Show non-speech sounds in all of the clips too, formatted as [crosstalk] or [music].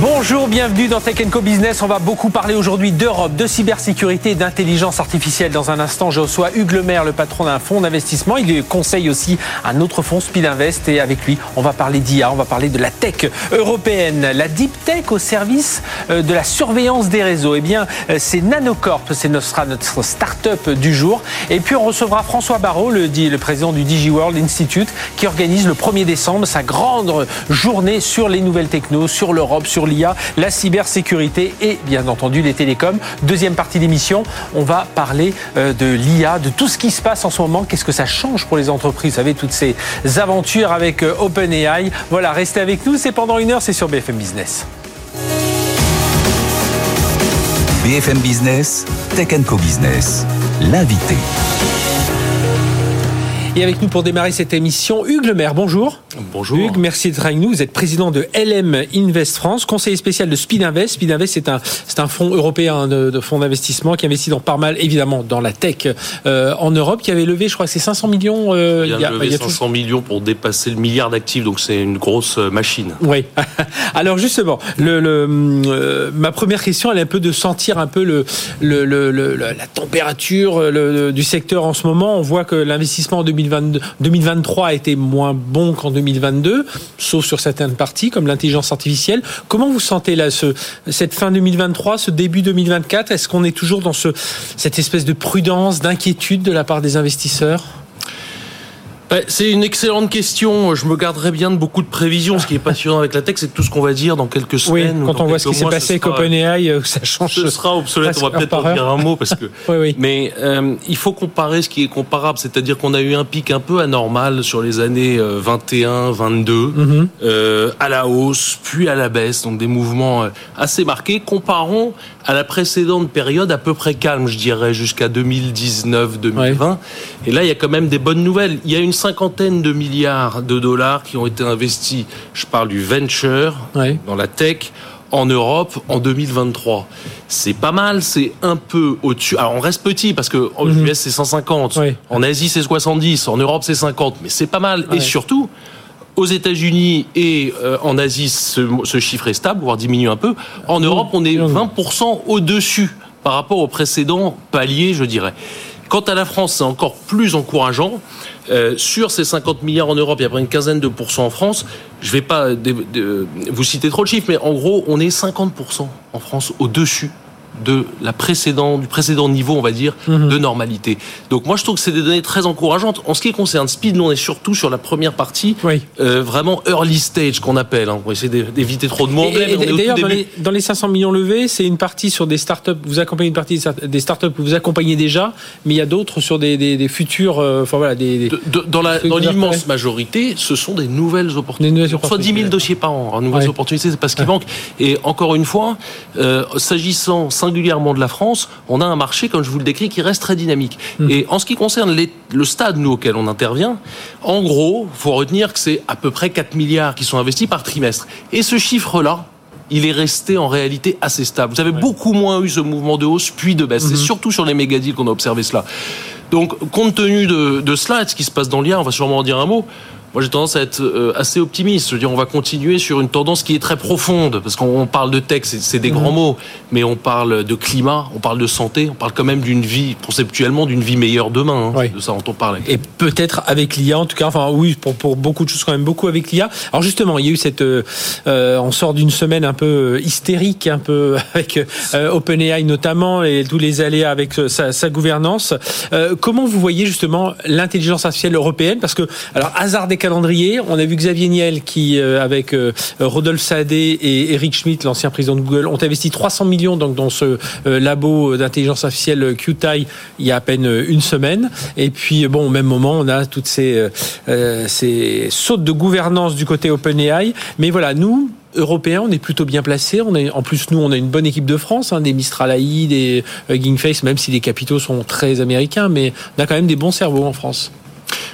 Bonjour, bienvenue dans Tech Co Business. On va beaucoup parler aujourd'hui d'Europe, de cybersécurité et d'intelligence artificielle. Dans un instant, je reçois Hugues Lemaire, le patron d'un fonds d'investissement. Il conseille aussi un autre fonds, Speed Invest. Et avec lui, on va parler d'IA, on va parler de la tech européenne, la deep tech au service euh, de la surveillance des réseaux. Eh bien, euh, c'est Nanocorp, c'est notre, notre start-up du jour. Et puis, on recevra François Barrault, le, le président du DigiWorld Institute, qui organise le 1er décembre sa grande journée sur les nouvelles technos, sur l'Europe, sur l'IA, la cybersécurité et bien entendu les télécoms. Deuxième partie d'émission, on va parler euh, de l'IA, de tout ce qui se passe en ce moment. Qu'est-ce que ça change pour les entreprises Vous savez, toutes ces aventures avec euh, OpenAI. Voilà, restez avec nous. C'est pendant une heure, c'est sur BFM Business. BFM Business, Tech Co Business, l'invité. Et avec nous pour démarrer cette émission, Hugues Lemaire, bonjour. Bonjour. Hugues, merci d'être avec nous. Vous êtes président de LM Invest France, conseiller spécial de Speed Invest. Speed Invest, c'est un, c'est un fonds européen de, de fonds d'investissement qui investit dans pas mal, évidemment, dans la tech euh, en Europe, qui avait levé, je crois que c'est 500 millions. Euh, il, y a, levé il y a 500 tout... millions pour dépasser le milliard d'actifs, donc c'est une grosse euh, machine. Oui. [laughs] Alors justement, le, le euh, ma première question, elle est un peu de sentir un peu le, le, le la température du secteur en ce moment. On voit que l'investissement en 2022, 2023 a été moins bon qu'en 2022, sauf sur certaines parties comme l'intelligence artificielle. Comment vous sentez là ce, cette fin 2023, ce début 2024 Est-ce qu'on est toujours dans ce, cette espèce de prudence, d'inquiétude de la part des investisseurs? C'est une excellente question. Je me garderai bien de beaucoup de prévisions. Ce qui est passionnant avec la tech, c'est tout ce qu'on va dire dans quelques semaines. Oui, quand on voit ce qui s'est passé avec OpenAI, ça change. Ce sera obsolète. On va peut-être en dire un mot parce que. [laughs] oui, oui. Mais euh, il faut comparer ce qui est comparable. C'est-à-dire qu'on a eu un pic un peu anormal sur les années 21, 22, mm -hmm. euh, à la hausse, puis à la baisse. Donc des mouvements assez marqués. Comparons à la précédente période à peu près calme, je dirais, jusqu'à 2019-2020. Ouais. Et là, il y a quand même des bonnes nouvelles. Il y a une cinquantaine de milliards de dollars qui ont été investis, je parle du venture, ouais. dans la tech, en Europe en 2023. C'est pas mal, c'est un peu au-dessus. Alors on reste petit parce que en US c'est 150, ouais. en Asie c'est 70, en Europe c'est 50, mais c'est pas mal. Et surtout, aux États-Unis et euh, en Asie, ce, ce, chiffre est stable, voire diminue un peu. En Europe, on est 20% au-dessus par rapport au précédent palier, je dirais. Quant à la France, c'est encore plus encourageant. Euh, sur ces 50 milliards en Europe, il y a près une quinzaine de pourcents en France. Je ne vais pas vous citer trop de chiffres, mais en gros, on est 50% en France au-dessus de la précédente, du précédent niveau, on va dire, mmh. de normalité. Donc moi, je trouve que c'est des données très encourageantes. En ce qui concerne Speed, nous, on est surtout sur la première partie, oui. euh, vraiment early stage qu'on appelle. Hein, pour essayer d'éviter trop de mots. D'ailleurs, dans, les, dans les 500 millions levés, c'est une partie sur des startups. Vous accompagnez une partie des startups que vous accompagnez déjà, mais il y a d'autres sur des, des, des futurs. Euh, enfin voilà, des, de, de, dans l'immense majorité, ce sont des nouvelles opportunités. Nouvelles. Soit 10 000 dossiers par an. Hein, nouvelles ouais. opportunités, c'est pas ce qui manque. Et encore une fois, euh, s'agissant singulièrement de la France, on a un marché, comme je vous le décris, qui reste très dynamique. Mmh. Et en ce qui concerne les, le stade, nous, auquel on intervient, en gros, il faut retenir que c'est à peu près 4 milliards qui sont investis par trimestre. Et ce chiffre-là, il est resté en réalité assez stable. Vous avez ouais. beaucoup moins eu ce mouvement de hausse puis de baisse. Mmh. C'est surtout sur les méga-deals qu'on a observé cela. Donc, compte tenu de, de cela et de ce qui se passe dans l'IA, on va sûrement en dire un mot. Moi, j'ai tendance à être euh, assez optimiste. Je veux dire, on va continuer sur une tendance qui est très profonde, parce qu'on parle de tech, c'est des mmh. grands mots, mais on parle de climat, on parle de santé, on parle quand même d'une vie, conceptuellement, d'une vie meilleure demain. Hein, oui. De ça dont on parle. Et peut-être avec l'IA, en tout cas, enfin oui, pour, pour beaucoup de choses quand même, beaucoup avec l'IA. Alors justement, il y a eu cette, euh, on sort d'une semaine un peu hystérique, un peu [laughs] avec euh, OpenAI notamment, et tous les aléas avec sa, sa gouvernance. Euh, comment vous voyez justement l'intelligence artificielle européenne? Parce que, alors, hasard des calendrier. On a vu Xavier Niel qui, euh, avec euh, Rodolphe Sadé et Eric Schmidt, l'ancien président de Google, ont investi 300 millions donc, dans ce euh, labo d'intelligence artificielle QTI il y a à peine une semaine. Et puis, bon, au même moment, on a toutes ces, sautes de gouvernance du côté OpenAI. Mais voilà, nous, Européens, on est plutôt bien placés. On est, en plus, nous, on a une bonne équipe de France, hein, des Mistral AI, des Gingface, même si les capitaux sont très américains, mais on a quand même des bons cerveaux en France.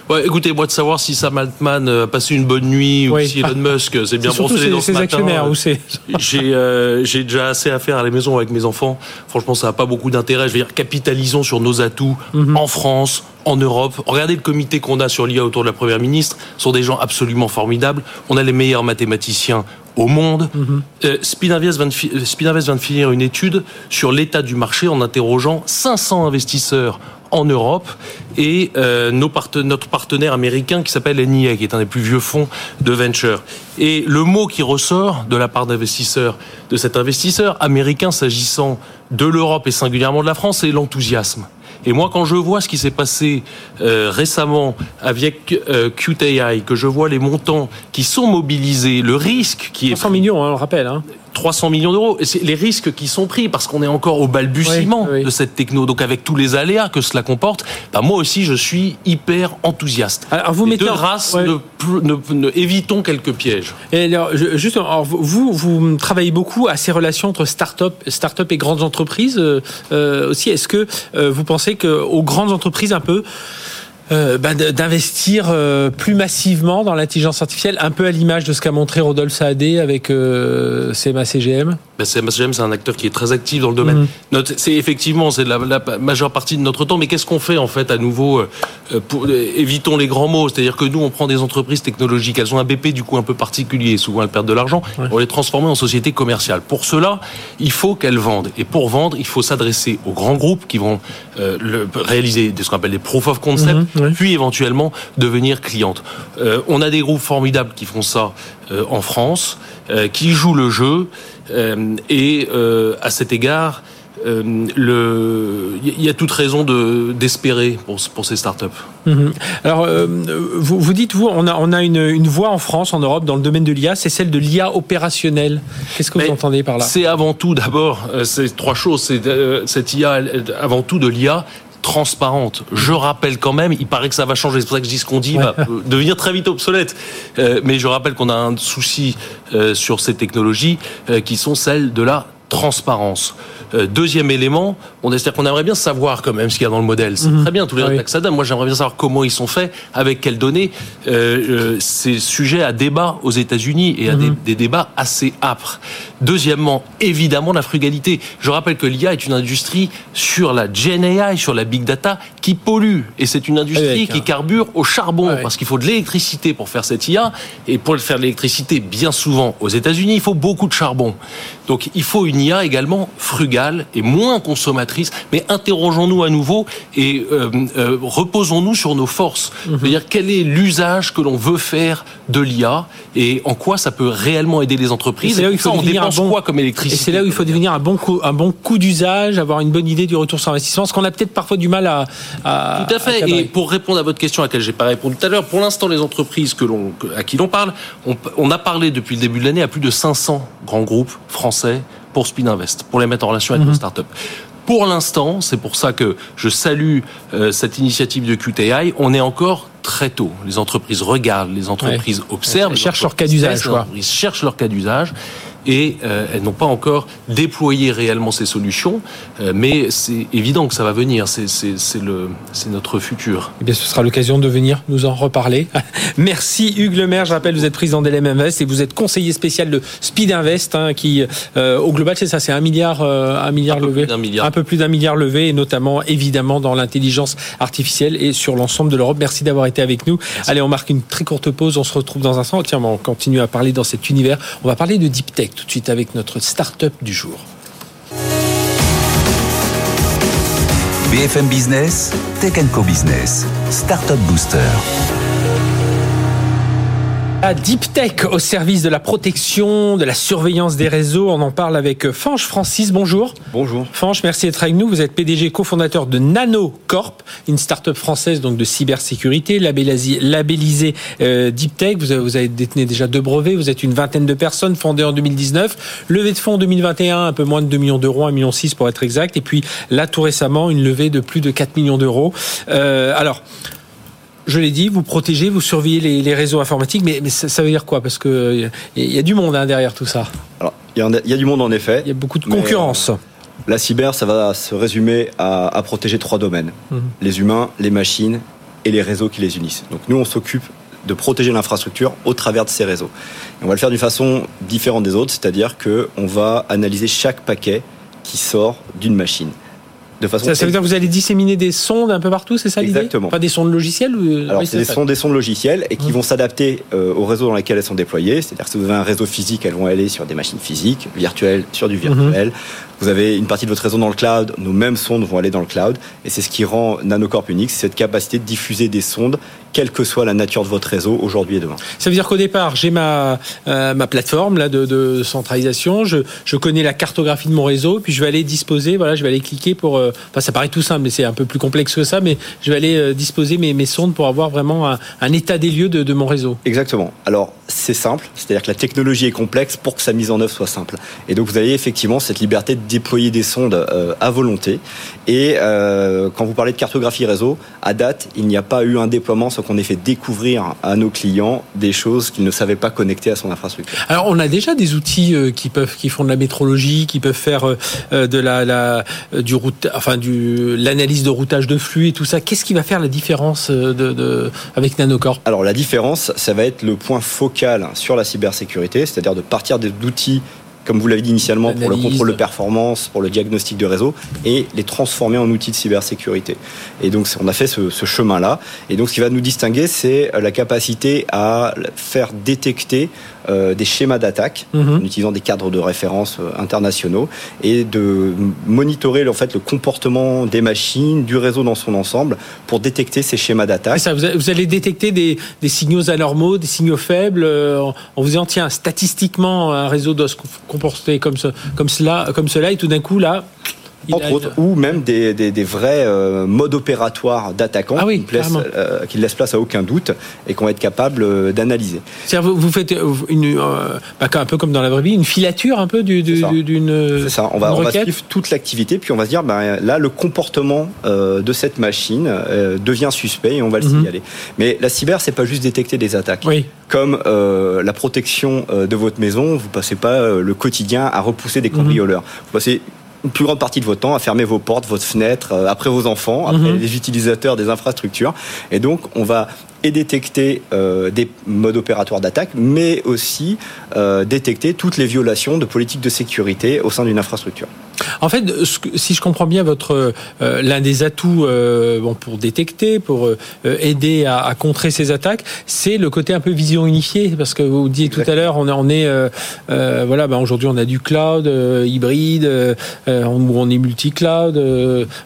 Ouais, écoutez, moi de savoir si Sam Altman a passé une bonne nuit oui. ou si Elon [laughs] Musk s'est bien brossé les dents ce matin. Ou c'est [laughs] j'ai euh, j'ai déjà assez à faire à la maison avec mes enfants. Franchement, ça n'a pas beaucoup d'intérêt. Je veux dire, capitalisons sur nos atouts -hmm. en France, en Europe. Regardez le comité qu'on a sur l'IA autour de la Première ministre. Ce sont des gens absolument formidables. On a les meilleurs mathématiciens au monde. Mm Spinavest, vient de, finir une étude sur l'état du marché en interrogeant 500 investisseurs en Europe et euh, notre partenaire américain qui s'appelle NIA, qui est un des plus vieux fonds de venture. Et le mot qui ressort de la part d'investisseurs, de cet investisseur américain s'agissant de l'Europe et singulièrement de la France, c'est l'enthousiasme. Et moi, quand je vois ce qui s'est passé euh, récemment avec euh, QTI, que je vois les montants qui sont mobilisés, le risque qui est... 300 millions, hein, on le rappelle. Hein. 300 millions d'euros. C'est les risques qui sont pris parce qu'on est encore au balbutiement de cette techno. Donc avec tous les aléas que cela comporte, bah moi aussi je suis hyper enthousiaste. Alors vous mettez de grâce, évitons quelques pièges. Et alors, juste, vous, vous travaillez beaucoup à ces relations entre start-up, start et grandes entreprises euh, euh, aussi. Est-ce que euh, vous pensez que aux grandes entreprises un peu euh, bah, d'investir euh, plus massivement dans l'intelligence artificielle, un peu à l'image de ce qu'a montré Rodolphe Saadé avec euh, CMA CGM ben, c'est un acteur qui est très actif dans le domaine. Mhm. C'est effectivement, c'est la, la, majeure partie de notre temps, mais qu'est-ce qu'on fait en fait à nouveau pour, Évitons les grands mots, c'est-à-dire que nous, on prend des entreprises technologiques, elles ont un BP du coup un peu particulier, souvent elles perdent de l'argent, on les transformer en sociétés commerciales. Pour cela, il faut qu'elles vendent, et pour vendre, il faut s'adresser aux grands groupes qui vont le, réaliser ce qu'on appelle des proof of concept. Mhm puis éventuellement devenir cliente. Euh, on a des groupes formidables qui font ça euh, en France, euh, qui jouent le jeu, et à cet égard, il y a toute raison de d'espérer pour, pour ces startups. Mhm. Alors, vous, vous dites, vous, on a, on a une, une voie en France, en Europe, dans le domaine de l'IA, c'est celle de l'IA opérationnelle. Qu'est-ce que vous entendez par là? C'est avant tout, d'abord, c'est trois choses. C'est cette IA, avant tout de l'IA transparente. Je rappelle quand même, il paraît que ça va changer, c'est pour ça que je dis ce qu'on dit va [laughs] devenir très vite obsolète. Euh, mais je rappelle qu'on a un souci euh, sur ces technologies euh, qui sont celles de la transparence. Euh, deuxième élément, on dire qu'on aimerait bien savoir quand même ce qu'il y a dans le modèle. C'est mhm. très bien tous les ah ça Moi, j'aimerais bien savoir comment ils sont faits, avec quelles données. Euh, euh, c'est sujet à débat aux États-Unis et à des, mhm. des, débats assez âpres. Deuxièmement, évidemment, la frugalité. Je rappelle que l'IA est une industrie sur la GenAI, sur la big data, qui pollue. Et c'est une industrie qui carbure au charbon, parce qu'il faut de l'électricité pour faire cette IA. Et pour faire de l'électricité, bien souvent aux États-Unis, il faut beaucoup de charbon. Donc, il faut une IA également frugale et moins consommatrice, mais interrogeons-nous à nouveau et euh, euh, reposons-nous sur nos forces. Mhm. dire quel est l'usage que l'on veut faire de l'IA et en quoi ça peut réellement aider les entreprises? C'est là où il faut on dépense bon, quoi comme électricité. c'est là où il faut devenir un bon coup, un bon coup d'usage, avoir une bonne idée du retour sur investissement, ce qu'on a peut-être parfois du mal à. à tout à fait. et pour répondre à votre question à laquelle j'ai pas répondu tout à l'heure, pour l'instant les entreprises que l'on à qui l'on parle, on, on a parlé depuis le début de l'année à plus de 500 grands groupes français pour Spinvest, pour les mettre en relation avec nos mhm. startups. Pour l'instant, c'est pour ça que je salue euh, cette initiative de QTI, on est encore très tôt. Les entreprises regardent, les entreprises observent. Elles cherchent leur cas d'usage. Les entreprises cherchent leur cas d'usage et euh, elles n'ont pas encore déployé réellement ces solutions, euh, mais c'est évident que ça va venir, c'est notre futur. Eh bien, ce sera l'occasion de venir nous en reparler. [laughs] Merci Hugues Lemaire, je rappelle, vous êtes président d'LM Invest et vous êtes conseiller spécial de Speed Invest, hein, qui euh, au global, c'est ça, c'est un milliard, un milliard levé, un peu plus d'un milliard levé, et notamment évidemment dans l'intelligence artificielle et sur l'ensemble de l'Europe. Merci d'avoir été avec nous. Allez, on marque une très courte pause, on se retrouve dans un instant. Tiens, on continue à parler dans cet univers. On va parler de deep tech tout de suite avec notre start-up du jour. BFM Business, Tech Co Business, Startup Booster. À Deep Tech au service de la protection, de la surveillance des réseaux. On en parle avec Fanche Francis. Bonjour. Bonjour. Fanche, merci d'être avec nous. Vous êtes PDG cofondateur de NanoCorp, une start-up française donc de cybersécurité, labellisée, euh, Deep Tech. Vous avez, vous avez détenu déjà deux brevets. Vous êtes une vingtaine de personnes fondées en 2019. Levée de fonds en 2021, un peu moins de 2 millions d'euros, 1,6 million pour être exact. Et puis là, tout récemment, une levée de plus de 4 millions d'euros. Euh, alors, je l'ai dit, vous protégez, vous surveillez les, réseaux informatiques, mais, ça, veut dire quoi? Parce qu'il y, y, a du monde hein, derrière tout ça. Alors, il y, a du monde en effet. Il y a beaucoup de concurrence. Euh, la cyber, ça va se résumer à, protéger trois domaines mhm. les humains, les machines et les réseaux qui les unissent. Donc nous, on s'occupe de protéger l'infrastructure au travers de ces réseaux. on va le faire d'une façon différente des autres, c'est-à-dire qu'on va analyser chaque paquet qui sort d'une machine de façon. Ça, ça veut dire que vous allez disséminer des sondes un peu partout, c'est ça l'idée Exactement. Pas des sondes logicielles ou... Alors, Oui, c'est des sondes, des sondes logicielles et qui Mmh. vont s'adapter euh, au réseau dans lequel elles sont déployées. C'est-à-dire que si vous avez un réseau physique, elles vont aller sur des machines physiques, virtuelles sur du Mmh. Vous avez une partie de votre réseau dans le cloud, nos mêmes sondes vont aller dans le cloud. Et c'est ce qui rend Nanocorp unique, cette capacité de diffuser des sondes, quelle que soit la nature de votre réseau, aujourd'hui et demain. Ça veut dire qu'au départ, j'ai ma, euh, ma plateforme là, de, de centralisation, je, je connais la cartographie de mon réseau, puis je vais aller disposer, voilà, je vais aller cliquer pour... euh, Enfin, ça paraît tout simple, mais c'est un peu plus complexe que ça, mais je vais aller euh, disposer mes, mes sondes pour avoir vraiment un, un état des lieux de, de mon réseau. Exactement. Alors, c'est simple, c'est-à-dire que la technologie est complexe pour que sa mise en œuvre soit simple. Et donc, vous avez effectivement cette liberté de déployer des sondes euh, à volonté. Et euh, quand vous parlez de cartographie réseau, à date, il n'y a pas eu un déploiement sans qu'on ait fait découvrir à nos clients des choses qu'ils ne savaient pas connecter à son infrastructure. Alors, on a déjà des outils euh, qui peuvent, qui font de la métrologie, qui peuvent faire de la, la du route, enfin du l'analyse de routage de flux et tout ça. Qu'est-ce qui va faire la différence de, de avec Nanocorp Alors la différence, ça va être le point focal sur la cybersécurité, c'est-à-dire de partir d'outils comme vous l'avez dit initialement, pour le contrôle de performance, pour le diagnostic de réseau, et les transformer en outils de cybersécurité. Et donc, on a fait ce, ce chemin-là. Et donc, ce qui va nous distinguer, c'est la capacité à faire détecter euh, des schémas d'attaque Mhm. en utilisant des cadres de référence euh, internationaux et de monitorer en fait le comportement des machines, du réseau dans son ensemble pour détecter ces schémas d'attaque. Vous allez détecter des, des signaux anormaux, des signaux faibles, euh, en en vous disant tiens, statistiquement, un réseau doit se comporter comme, ce, comme, cela, comme cela, et tout d'un coup, là. Entre autres, ou même des, des, des vrais euh, modes opératoires d'attaquants Ah oui, qui, ne euh, qui ne laissent place à aucun doute et qu'on va être capable euh, d'analyser. C'est-à-dire, vous, vous faites euh, une, bah, un peu comme dans la vraie vie, une filature un peu du- du- C'est ça. du- d'une C'est ça, on va, on va suivre toute l'activité, puis on va se dire, ben, là, le comportement de cette machine devient suspect et on va le Mhm. signaler. Mais la cyber, c'est pas juste détecter des attaques. Oui. Comme la protection de votre maison, vous passez pas le quotidien à repousser des cambrioleurs. Vous passez une plus grande partie de votre temps à fermer vos portes, votre fenêtre, euh, après vos enfants, après Mhm. les utilisateurs des infrastructures. Et donc, on va et détecter euh, des modes opératoires d'attaque, mais aussi euh, détecter toutes les violations de politiques de sécurité au sein d'une infrastructure. En fait, si je comprends bien, votre euh, l'un des atouts bon, pour détecter, pour aider à, à contrer ces attaques, c'est le côté un peu vision unifiée, parce que vous disiez tout à l'heure, on est, on est voilà, ben aujourd'hui on a du cloud hybride, on est multi-cloud.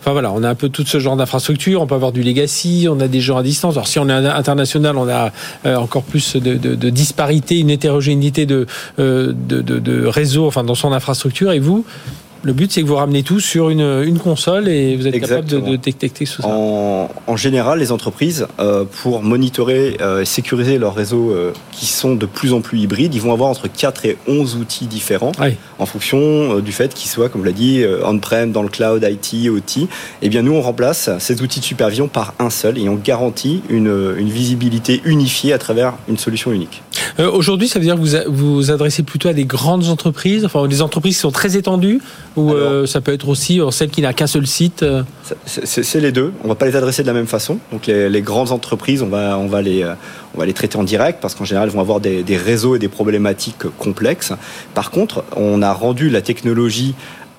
enfin voilà, on a un peu tout ce genre d'infrastructure. On peut avoir du legacy, on a des gens à distance. Alors si on est international, on a euh, encore plus de, de, de disparité, une hétérogénéité de, euh, de, de, de réseau, enfin dans son infrastructure. Et vous, le but, c'est que vous ramenez tout sur une, une console et vous êtes capable de, de détecter tout ça. En, en général, les entreprises, euh, pour monitorer euh, et sécuriser leurs réseaux euh, qui sont de plus en plus hybrides, ils vont avoir entre 4 et 11 outils différents Oui. en fonction euh, du fait qu'ils soient, comme on l'a dit, euh, on-prem, dans le cloud, IT, OT. Eh bien, nous, on remplace ces outils de supervision par un seul et on garantit une, une visibilité unifiée à travers une solution unique. Euh, Aujourd'hui, ça veut dire que vous a- vous adressez plutôt à des grandes entreprises, enfin des entreprises qui sont très étendues, ou euh, ça peut être aussi euh, celle qui n'a qu'un seul site. C'est- les deux. On va pas les adresser de la même façon. Donc les, les grandes entreprises, on va, on va les, on va les traiter en direct parce qu'en général, elles vont avoir des, des réseaux et des problématiques complexes. Par contre, on a rendu la technologie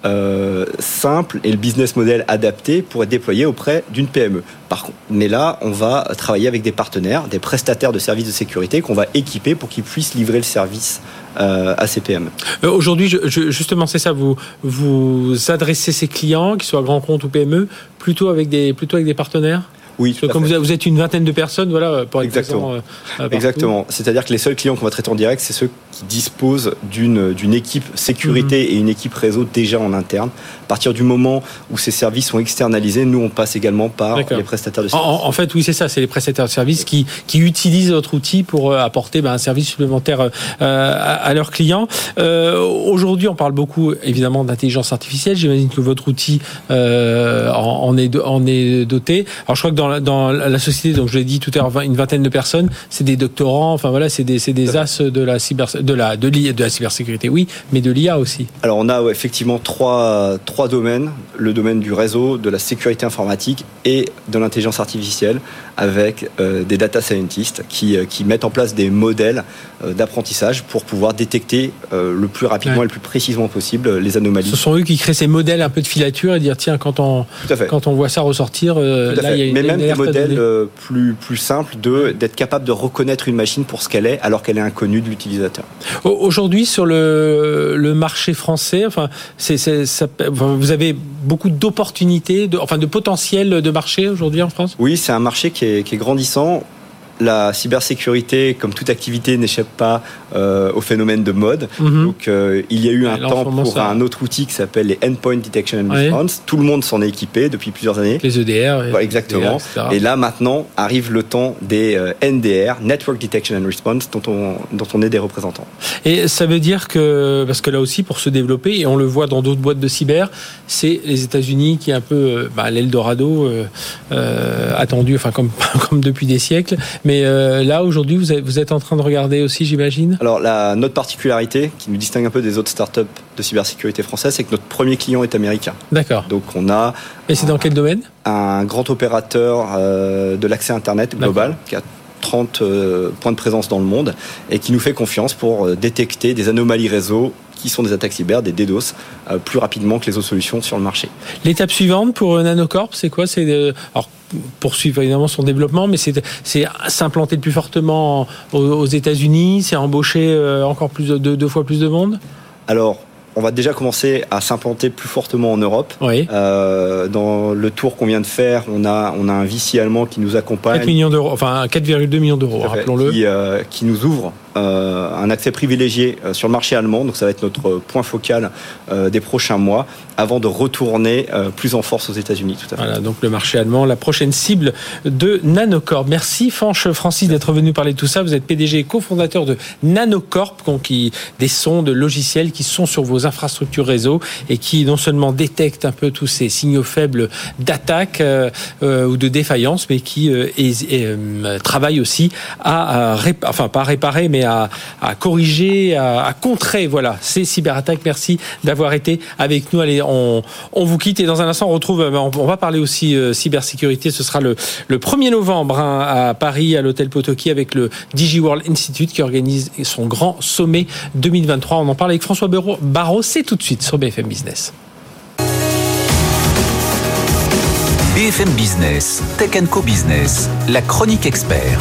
euh, simple et le business model adapté pour être déployé auprès d'une PME. Par contre, mais là, on va travailler avec des partenaires, des prestataires de services de sécurité qu'on va équiper pour qu'ils puissent livrer le service euh, à ces PME. Euh, Aujourd'hui, justement, c'est ça. Vous vous adressez ces clients, qu'ils soient grands comptes ou PME, plutôt avec des plutôt avec des partenaires? Oui, tout comme fait. vous, êtes- une vingtaine de personnes, voilà, pour être Exactement. présent, euh, euh. Exactement. C'est-à-dire que les seuls clients qu'on va traiter en direct, c'est ceux qui disposent d'une d'une équipe sécurité et une équipe réseau déjà en interne. À partir du moment où ces services sont externalisés, nous on passe également par les prestataires de services. en- en fait, oui, c'est ça. C'est les prestataires de services qui, qui utilisent votre outil pour euh, apporter ben, un service supplémentaire euh, à, à leurs clients. Euh, Aujourd'hui, on parle beaucoup, évidemment, d'intelligence artificielle. J'imagine que votre outil euh, en, en est, en est doté. Alors, je crois que dans la, dans la société, donc je l'ai dit tout à l'heure, une vingtaine de personnes, c'est des doctorants, enfin voilà, c'est des, des as de la cyber, de la, de, de la cybersécurité, oui, mais de l'IA aussi. Alors on a ouais, effectivement trois, trois domaines, le domaine du réseau, de la sécurité informatique et de l'intelligence artificielle, avec euh, des data scientists qui, euh, qui mettent en place des modèles euh, d'apprentissage pour pouvoir détecter euh, le plus rapidement Ouais. et le plus précisément possible les anomalies. Ce sont eux qui créent ces modèles un peu de filature et dire tiens quand on quand on voit ça ressortir, là il y a une même des modèles euh, plus, plus simples d'être capable de reconnaître une machine pour ce qu'elle est alors qu'elle est inconnue de l'utilisateur. Au- Aujourd'hui, sur le, le marché français, enfin, ça- enfin, vous avez beaucoup d'opportunités, de, enfin, de potentiel de marché aujourd'hui en France? Oui, c'est un marché qui est, qui est grandissant. La cybersécurité, comme toute activité, n'échappe pas euh, au phénomène de mode. Mhm. Donc, euh, il y a eu un là, temps pour ça- un autre outil qui s'appelle les Endpoint Detection and. Response. Tout le monde s'en est équipé depuis plusieurs années. Les EDR. et- exactement. etc. Et là, maintenant, arrive le temps des euh, NDR, Network Detection and Response, dont on, dont on est des représentants. Et ça veut dire que, parce que là aussi, pour se développer, et on le voit dans d'autres boîtes de cyber, c'est les États-Unis qui est un peu bah, l'Eldorado attendu, enfin comme, [laughs] comme depuis des siècles. Mais euh, là, aujourd'hui, vous, êtes- vous êtes en train de regarder aussi, j'imagine? Alors, la, notre particularité, qui nous distingue un peu des autres startups de cybersécurité française, c'est que notre premier client est américain. D'accord. Donc, on a Et c'est dans quel domaine? un grand opérateur euh, de l'accès Internet global qui a 30 euh, points de présence dans le monde et qui nous fait confiance pour détecter des anomalies réseau qui sont des attaques cyber, des DDoS, euh, plus rapidement que les autres solutions sur le marché. L'étape suivante pour euh, Nanocorp, c'est quoi? C'est de- alors poursuivre évidemment son développement, mais c'est s'implanter plus fortement aux, aux États-Unis, c'est embaucher euh, encore plus de deux, fois plus de monde? Alors, on va déjà commencer à s'implanter plus fortement en Europe. Oui. Euh, dans le tour qu'on vient de faire, on a, on a un VC allemand qui nous 4 accompagne. millions d'euros, enfin 4,2 millions d'euros, rappelons-le. Qui, euh, qui nous ouvre un accès privilégié euh, sur le marché allemand. Donc ça va être notre euh, point focal euh, des prochains mois avant de retourner euh, plus en force aux États-Unis. Voilà, donc le marché allemand, la prochaine cible de Nanocorp. Merci Fanche Francis d'être venu parler de tout ça. Vous êtes PDG et cofondateur de Nanocorp, qui des sondes logiciels qui sont sur vos infrastructures réseau et qui non seulement détectent un peu tous ces signaux faibles d'attaque euh, euh, ou de défaillance, mais qui euh, euh, travaillent aussi à, à enfin pas à réparer, mais à, corriger, à, contrer voilà ces cyberattaques. Merci d'avoir été avec nous. Allez, on, on vous quitte et dans un instant on retrouve. euh, On, va parler aussi euh, cybersécurité. Ce sera le, le 1er novembre hein, à Paris, à l'hôtel Potoki, avec le DigiWorld Institute qui organise son grand sommet 2023. On en parle avec François. Barraud, c'est tout de suite sur BFM Business. BFM Business, Tech Co Business, la chronique expert.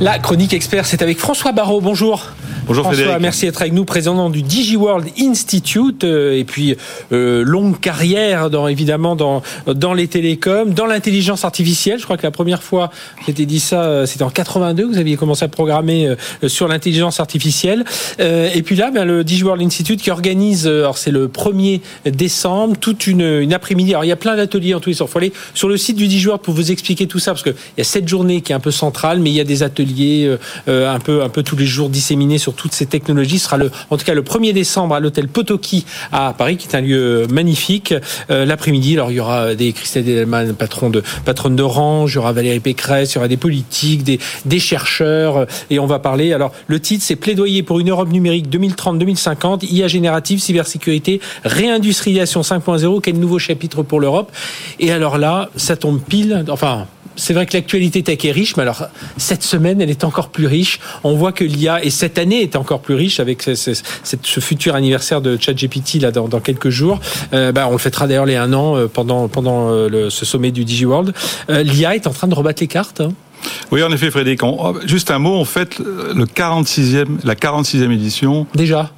La chronique expert, c'est avec François Barraud. Bonjour. Bonjour François, Frédéric. merci d'être avec nous, président du DigiWorld Institute, euh, et puis euh, longue carrière dans évidemment dans dans les télécoms, dans l'intelligence artificielle. Je crois que la première fois, j'étais dit ça, euh, c'était en 82 que vous aviez commencé à programmer euh, sur l'intelligence artificielle. Euh, et puis là, ben, le DigiWorld Institute qui organise, alors c'est le 1er décembre, toute une, une après-midi. Alors il y a plein d'ateliers en tous les sens. Il faut aller sur le site du DigiWorld pour vous expliquer tout ça, parce qu'il y a cette journée qui est un peu centrale, mais il y a des ateliers euh, un peu un peu tous les jours disséminés sur toutes ces technologies. Sera le, en tout cas le 1er décembre à l'hôtel Potoki à Paris, qui est un lieu magnifique. Euh, L'après-midi, alors il y aura des Christelle Delman, patron de patronne d'Orange, il y aura Valérie Pécresse, il y aura des politiques, des, des chercheurs, euh, et on va parler. Alors le titre, c'est plaidoyer pour une Europe numérique 2030-2050, IA générative, cybersécurité, réindustrialisation 5.0. Quel nouveau chapitre pour l'Europe? Et alors là, ça tombe pile. Enfin. C'est vrai que l'actualité tech est riche, mais alors cette semaine, elle est encore plus riche. On voit que l'IA, et cette année est encore plus riche avec ce, ce- cette- ce futur anniversaire de ChatGPT là dans, dans quelques jours. Euh, bah, on le fêtera d'ailleurs les un an euh, pendant pendant euh, le- ce sommet du DigiWorld. Euh, L'IA est en train de rebattre les cartes. hein. Oui, en effet, Frédéric. on- juste un mot, on fête le 46e, la 46e édition. Déjà.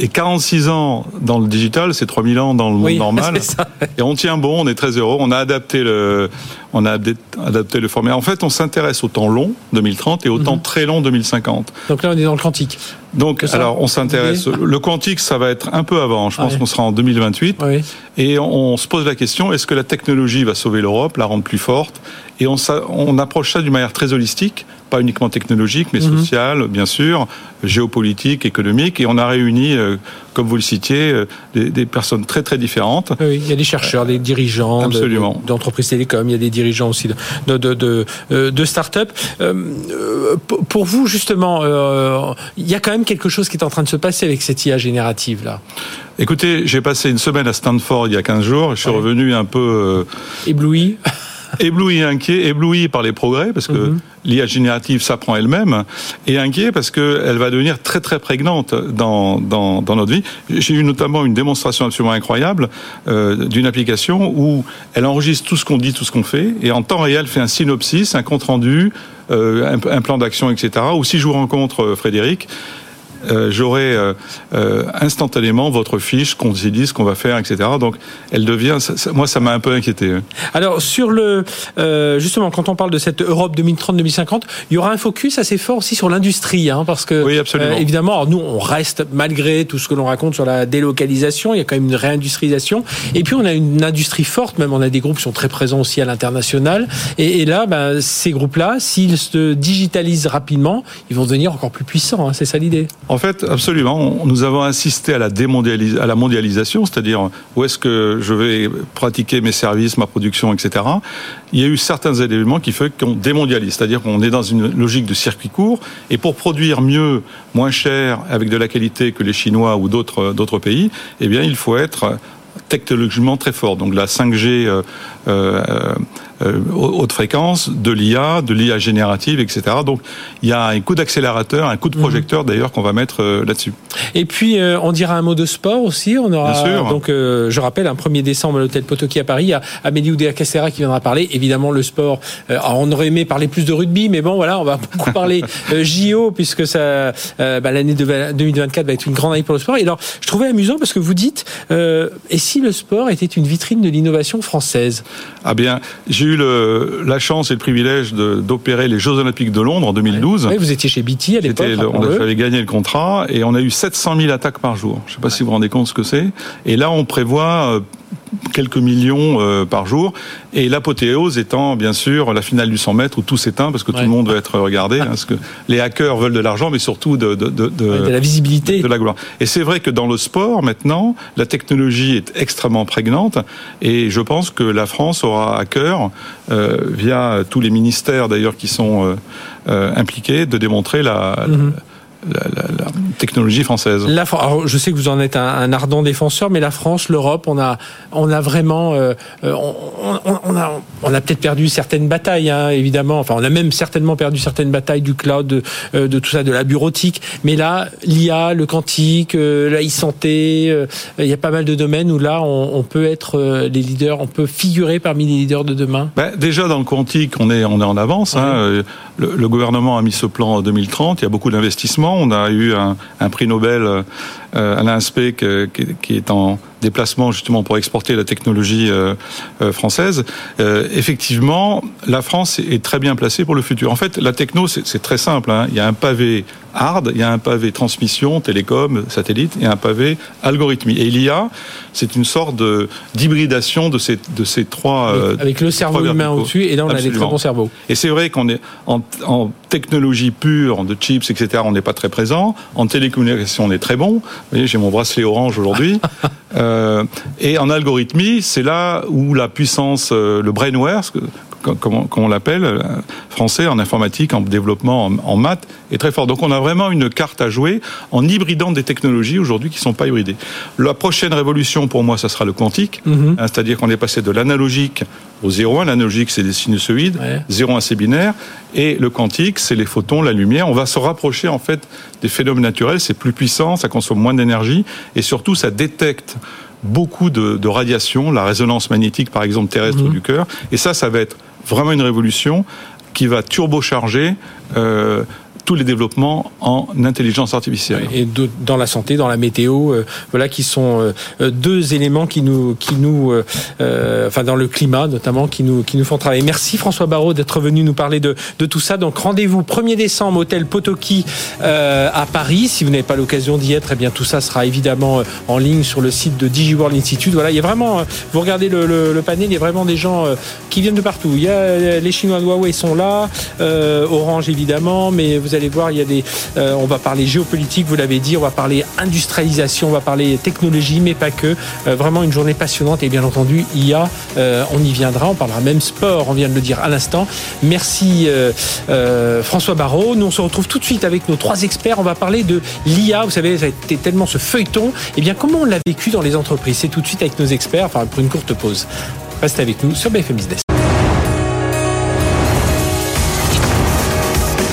Et 46 ans dans le digital, c'est 3000 ans dans le monde Oui, [laughs] normal. Et on tient bon, on est très heureux. On a adapté le, on a adapté- le format. En fait, on s'intéresse au temps long, 2030, et au temps très long, 2050. Donc là, on est dans le quantique. Donc, alors, on s'intéresse. Le quantique, ça va être un peu avant. Je pense qu'on sera en 2028. Oui. Et on, on se pose la question est-ce que la technologie va sauver l'Europe, la rendre plus forte? Et on approche ça d'une manière très holistique. Pas uniquement technologique, mais Mhm. social, bien sûr, géopolitique, économique. Et on a réuni, euh, comme vous le citiez, euh, des, des personnes très très différentes. Oui, il y a des chercheurs, des dirigeants de- Absolument. de- d'entreprises télécom, il y a des dirigeants aussi de, de, de, de, euh, de start-up. Euh, euh, pour- vous, justement, euh, il y a quand même quelque chose qui est en train de se passer avec cette IA générative, là. Écoutez, j'ai passé une semaine à Stanford il y a 15 jours. Je suis Ouais. revenu un peu Ébloui. [laughs] ébloui et inquiet, ébloui par les progrès, parce que Mhm. l'IA générative s'apprend elle-même, et inquiet parce qu'elle va devenir très très prégnante dans, dans, dans notre vie. J'ai eu notamment une démonstration absolument incroyable euh, d'une application où elle enregistre tout ce qu'on dit, tout ce qu'on fait, et en temps réel fait un synopsis, un compte-rendu, euh, un, un plan d'action, etc. Ou si je vous rencontre Frédéric, euh, j'aurai euh, euh, instantanément votre fiche, qu'on dit, ce qu'on va faire, etc. Donc, elle devient, ça- ça- moi, ça m'a un peu inquiété. hein. Alors sur le justement quand on parle de cette Europe 2030-2050, il y aura un focus assez fort aussi sur l'industrie, hein, parce que Oui, absolument. évidemment, alors nous on reste malgré tout ce que l'on raconte sur la délocalisation, il y a quand même une réindustrialisation, et puis on a une industrie forte, même on a des groupes qui sont très présents aussi à l'international, et, et là, ben, ces groupes-là, s'ils se digitalisent rapidement, ils vont devenir encore plus puissants. hein, c'est ça l'idée. En fait, absolument. Nous avons assisté à la, démondialis- à la mondialisation, c'est-à-dire où est-ce que je vais pratiquer mes services, ma production, etc. Il y a eu certains éléments qui font qu'on démondialise, c'est-à-dire qu'on est dans une logique de circuit court. Et pour produire mieux, moins cher, avec de la qualité que les Chinois ou d'autres pays, eh bien, il faut être technologiquement très fort. Donc la 5G euh, euh, euh, haute fréquence, de l'IA, de l'IA générative, etc. Donc il y a un coup d'accélérateur, un coup de Mhm. projecteur d'ailleurs qu'on va mettre euh, là-dessus. Et puis, euh, on dira un mot de sport aussi. On aura Bien sûr. donc, euh, je rappelle, un 1er décembre à l'hôtel Potoki à Paris, il y a Amélie Oudéa-Castéra qui viendra parler. Évidemment, le sport. euh, alors, on aurait aimé parler plus de rugby, mais bon, voilà, on va [laughs] beaucoup parler euh, JO puisque ça, euh, bah, l'année de- 2024 va être une grande année pour le sport. Et alors, je trouvais amusant parce que vous dites, euh, et si le sport était une vitrine de l'innovation française? Ah bien, j'ai eu le, la chance et le privilège de- d'opérer les Jeux Olympiques de Londres en 2012. Oui, Vous étiez chez BT à l'époque. Le- on avait gagné le contrat et on a eu 700 000 attaques par jour. Je ne sais pas si vous vous rendez compte ce que c'est. Et là, on prévoit euh, quelques millions euh, par jour. Et l'apothéose étant, bien sûr, la finale du 100 mètres où tout s'éteint parce que tout le monde veut être regardé. hein, parce que les hackers veulent de l'argent, mais surtout de, de, de, de- Ouais, de la visibilité. de la gloire. Et c'est vrai que dans le sport, maintenant, la technologie est extrêmement prégnante et je pense que la France aura à cœur, euh, via tous les ministères d'ailleurs qui sont euh, impliqués, de démontrer la, Mhm. La, la- la technologie française. La alors, je sais que vous en êtes un, un ardent défenseur, mais la France, l'Europe, on a, on a vraiment, euh, euh, on, on- on a, on a peut-être perdu certaines batailles, hein, évidemment. Enfin, on a même certainement perdu certaines batailles du cloud, de, euh, de tout ça, de la bureautique. Mais là, l'IA, le quantique, euh, la e-santé, il y a pas mal de domaines où là, on, on peut être les leaders, on peut figurer parmi les leaders de demain. Ben, déjà dans le quantique, on est on est en avance. hein. Le, le gouvernement a mis ce plan en 2030. Il y a beaucoup d'investissements. On a eu un, prix Nobel euh, Alain Aspect euh, qui, qui est en déplacement justement pour exporter la technologie euh, euh, française. Euh, effectivement, la France est très bien placée pour le futur. En fait, la techno, c'est très simple. hein. Il y a un pavé hard, il y a un pavé transmission, télécom, satellite, et un pavé algorithmie. Et l'IA, c'est une sorte de- d'hybridation de ces, de ces trois. euh, Avec le cerveau humain au-dessus, et là, on a des très bons cerveaux. Et c'est vrai qu'on est en, en technologie pure, de chips, etc., on n'est pas très présent. En télécommunication, on est très bon. Vous voyez, j'ai mon bracelet orange aujourd'hui. [laughs] Euh, et en algorithmie, c'est là où la puissance, euh, le brainware, comme, comme on- l'appelle, euh, français, en informatique, en développement, en, en maths, est très fort. Donc on a vraiment une carte à jouer en hybridant des technologies aujourd'hui qui ne sont pas hybridées. La prochaine révolution, pour moi, ça sera le quantique. Mhm. Hein, C'est-à-dire qu'on est passé de l'analogique au 0,1. L'analogique, c'est des sinusoïdes. Ouais. 0,1, c'est binaire. Et le quantique, c'est les photons, la lumière. On va se rapprocher, en fait, des phénomènes naturels. C'est plus puissant, ça consomme moins d'énergie. Et surtout, ça détecte beaucoup de, de radiation, la résonance magnétique, par exemple, terrestre Mhm. du cœur. Et ça, ça va être vraiment une révolution qui va turbocharger euh, tous les développements en intelligence artificielle. Et dans la santé, dans la météo, euh, voilà qui sont euh, euh, deux éléments qui nous, qui nous, enfin dans le climat notamment, qui nous, qui nous font travailler. Merci François Barraud d'être venu nous parler de, de tout ça. Donc rendez-vous 1er décembre, hôtel Potoki à Paris. Si vous n'avez pas l'occasion d'y être, eh bien tout ça sera évidemment en ligne sur le site de DigiWorld Institute. Voilà, il y a vraiment, vous regardez le, le, le panel, il y a vraiment des gens qui viennent de partout. Il y a les Chinois de Huawei sont là, Orange évidemment, mais vous allez voir, il y a des, on va parler géopolitique, vous l'avez dit, on va parler industrialisation, on va parler technologie, mais pas que. Euh, vraiment une journée passionnante et bien entendu, IA, euh, on y viendra, on parlera même sport, on vient de le dire à l'instant. Merci euh, François Barraud. Nous, on se retrouve tout de suite avec nos trois experts. On va parler de l'IA. Vous savez, ça a été tellement ce feuilleton. Eh bien, comment on l'a vécu dans les entreprises? C'est tout de suite avec nos experts, enfin, pour une courte pause. Restez avec nous sur BFM Business.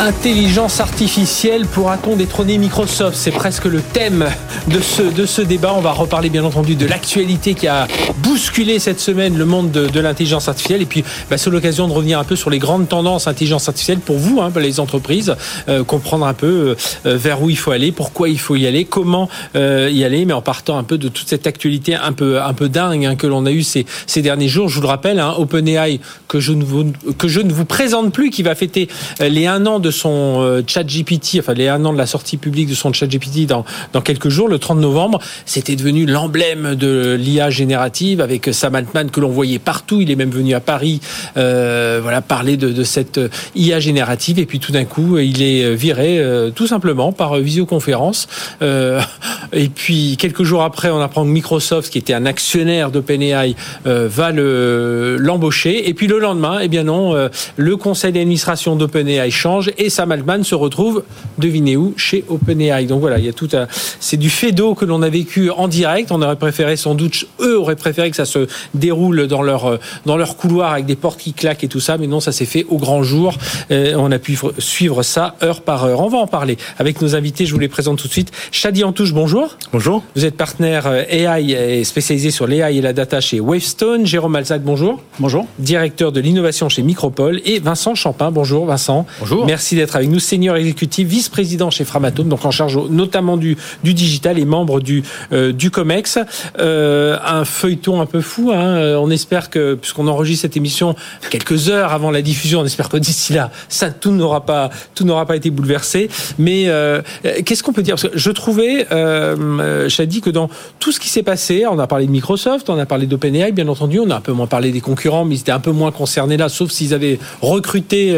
Intelligence artificielle, pourra-t-on détrôner Microsoft? C'est presque le thème de ce, de ce débat. On va reparler bien entendu de l'actualité qui a bousculé cette semaine le monde de, l'intelligence artificielle. Et puis, bah, c'est l'occasion de revenir un peu sur les grandes tendances intelligence artificielle pour vous, hein, les entreprises, euh, comprendre un peu euh, vers où il faut aller, pourquoi il faut y aller, comment euh, y aller, mais en partant un peu de toute cette actualité un peu, un peu dingue hein, que l'on a eu ces, ces derniers jours. Je vous le rappelle, hein, OpenAI, que je, ne vous, que je ne vous présente plus, qui va fêter les un an de son euh, chat GPT, enfin les un an de la sortie publique de son chat GPT dans, dans quelques jours, le 30 novembre, c'était devenu l'emblème de l'IA générative avec Sam Altman que l'on voyait partout. Il est même venu à Paris, euh, voilà, parler de, de, cette IA générative. Et puis tout d'un coup, il est viré euh, tout simplement par visioconférence. Euh, [laughs] et puis quelques jours après, on apprend que Microsoft, qui était un actionnaire d'OpenAI, euh, va le l'embaucher. Et puis le lendemain, eh bien non, le conseil d'administration d'OpenAI change et Sam Altman se retrouve, devinez où, chez OpenAI. Donc voilà, il y a tout un, c'est du fait d'eau que l'on a vécu en direct. On aurait préféré sans doute, eux auraient préféré que ça se déroule dans leur dans leur couloir avec des portes qui claquent et tout ça, mais non, ça s'est fait au grand jour. Euh, on a pu suivre ça heure par heure. On va en parler avec nos invités. Je vous les présente tout de suite. Chadi Antouche, bonjour. Bonjour. Vous êtes partenaire euh, AI et spécialisé sur l'AI et la data chez Wavestone. Jérôme Alzac, bonjour. Bonjour. Directeur de l'innovation chez Micropole et Vincent Champin. Bonjour Vincent. Bonjour. Merci d'être avec nous, senior exécutif, vice-président chez Framatome, donc en charge notamment du, du digital et membre du, euh, du COMEX. Euh, un feuilleton un peu fou. Hein. Euh, on espère que, puisqu'on enregistre cette émission quelques heures avant la diffusion, on espère que d'ici là, ça tout n'aura pas tout n'aura pas été bouleversé. Mais euh, qu'est-ce qu'on peut dire? Parce que je trouvais, euh, Chadi, que dans tout ce qui s'est passé, on a parlé de Microsoft, on a parlé d'OpenAI, bien entendu, on a un peu moins parlé des concurrents, mais ils étaient un peu moins concernés là, sauf s'ils avaient recruté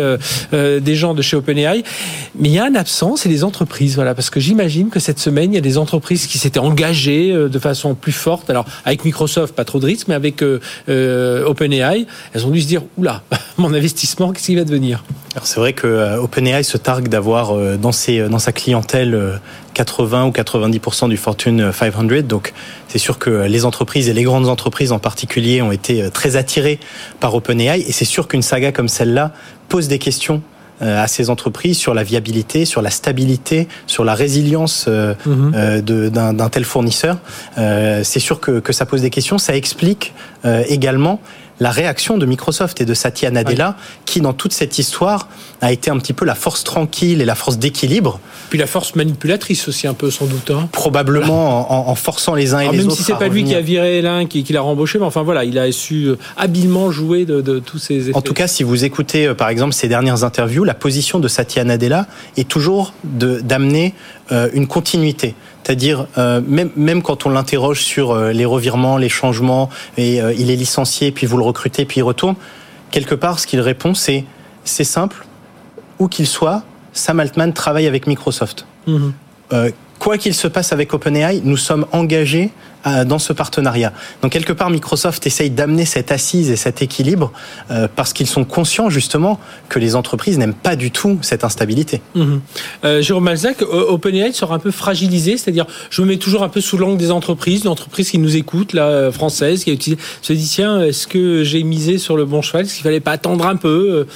des gens de chez OpenAI. Mais il y a un absent, c'est les entreprises, voilà, parce que j'imagine que cette semaine, il y a des entreprises qui s'étaient engagées euh, de façon plus forte. Alors avec Microsoft, pas trop de risques, mais avec euh, euh, OpenAI, elles ont dû se dire oula, [laughs] mon investissement, qu'est-ce qui va devenir? C'est vrai que OpenAI se targue d'avoir dans sa clientèle 80 ou 90% du Fortune 500. Donc, c'est sûr que les entreprises et les grandes entreprises en particulier ont été très attirées par OpenAI. Et c'est sûr qu'une saga comme celle-là pose des questions à ces entreprises sur la viabilité, sur la stabilité, sur la résilience euh, mhm. euh, d'un tel fournisseur. C'est sûr que, que ça pose des questions. Ça explique également la réaction de Microsoft et de Satya Nadella, qui dans toute cette histoire a été un petit peu la force tranquille et la force d'équilibre. Puis la force manipulatrice aussi un peu sans doute. Hein. Probablement en, forçant les uns et les autres. Même si c'est pas lui qui a viré l'un, qui, l'a rembauché, mais enfin voilà, il a su euh, habilement jouer de, tous ces effets. En tout cas, si vous écoutez euh, par exemple ces dernières interviews, la position de Satya Nadella est toujours d'amener euh, une continuité. C'est-à-dire, euh, même, même quand on l'interroge sur euh, les revirements, les changements, et euh, il est licencié, puis vous le recrutez, puis il retourne, quelque part, ce qu'il répond, c'est c'est simple, où qu'il soit, Sam Altman travaille avec Microsoft. Mhm. quoi qu'il se passe avec OpenAI, nous sommes engagés dans ce partenariat. Donc quelque part, Microsoft essaye d'amener cette assise et cet équilibre euh, parce qu'ils sont conscients justement que les entreprises n'aiment pas du tout cette instabilité. Mhm. Euh, Jérôme Malzac, OpenAI sera un peu fragilisé, c'est-à-dire je me mets toujours un peu sous l'angle des entreprises, d'entreprises qui nous écoutent, la euh, française, qui a utilisé, se dit tiens, est-ce que j'ai misé sur le bon cheval Est-ce qu'il fallait pas attendre un peu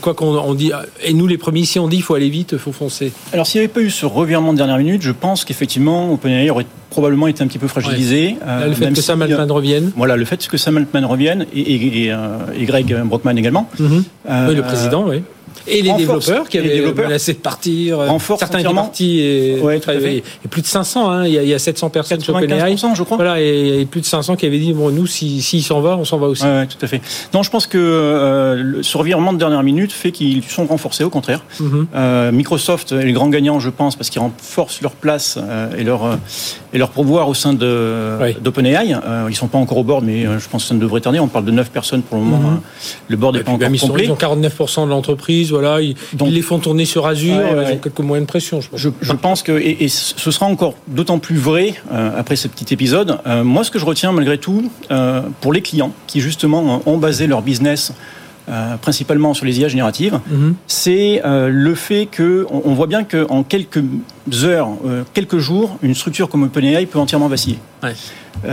Quoi qu'on on dit, et nous les premiers ici on dit il faut aller vite, il faut foncer. Alors s'il n'y avait pas eu ce revirement de dernière minute, je pense qu'effectivement OpenAI aurait probablement été un petit peu fragilisé. le fait que Sam Altman revienne. Voilà, le fait que Sam Altman revienne et, et, Greg Brockman également. Mhm. oui, le président, oui. Et les développeurs qui avaient menacé de partir. Euh, certains étaient partis et, et, plus de 500. Hein, il, y a, il, y a, 700 personnes sur OpenAI. je crois. Voilà, et, plus de 500 qui avaient dit bon, nous, s'il si, s'en va, on s'en va aussi. Oui, tout à fait. Non, je pense que euh, ce revirement de dernière minute fait qu'ils sont renforcés, au contraire. Mhm. euh, Microsoft est le grand gagnant, je pense, parce qu'ils renforcent leur place euh, et leur et leur pouvoir au sein d'OpenAI. Ils sont pas encore au board, mais je pense que ça ne devrait tarder. On parle de 9 personnes pour le moment. Mhm. Hein. Le board n'est pas encore complet. Ils ont 49% de l'entreprise voilà, ils, les font tourner sur Azure, ils ont quelques moyens de pression. Je pense, je, pense que, et, ce sera encore d'autant plus vrai euh, après ce petit épisode. Euh, moi, ce que je retiens malgré tout, euh, pour les clients qui justement ont basé leur business principalement sur les IA génératives, mhm. c'est le fait que on, voit bien qu'en quelques heures, quelques jours, une structure comme OpenAI peut entièrement vaciller.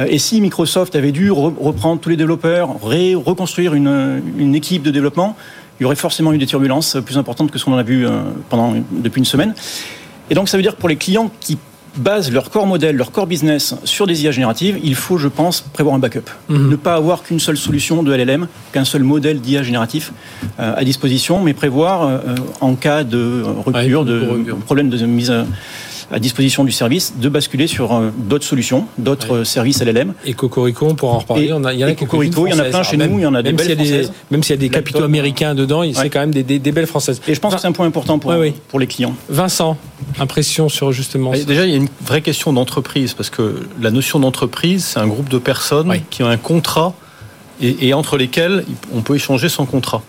et si Microsoft avait dû reprendre tous les développeurs, reconstruire une, une, équipe de développement, il y aurait forcément eu des turbulences plus importantes que ce qu'on a vu euh, pendant, depuis une semaine. Et donc ça veut dire que pour les clients qui basent leur corps modèle, leur corps business sur des IA génératives, il faut, je pense, prévoir un backup. Mhm. Ne pas avoir qu'une seule solution de LLM, qu'un seul modèle d'IA génératif euh, à disposition, mais prévoir euh, en cas de rupture, de, problème de mise à à disposition du service de basculer sur euh, d'autres solutions, d'autres services LLM. Et Cocorico, on pourra en reparler. il y en a, il y en a plein chez nous, il y en a des belles françaises. même s'il y a des capitaux américains dedans, c'est quand même des, belles françaises. Et je pense que c'est un point important pour, pour les clients. Vincent, impression sur justement. Déjà, il y a une vraie question d'entreprise, parce que la notion d'entreprise, c'est un groupe de personnes qui ont un contrat et, entre lesquels on peut échanger sans contrat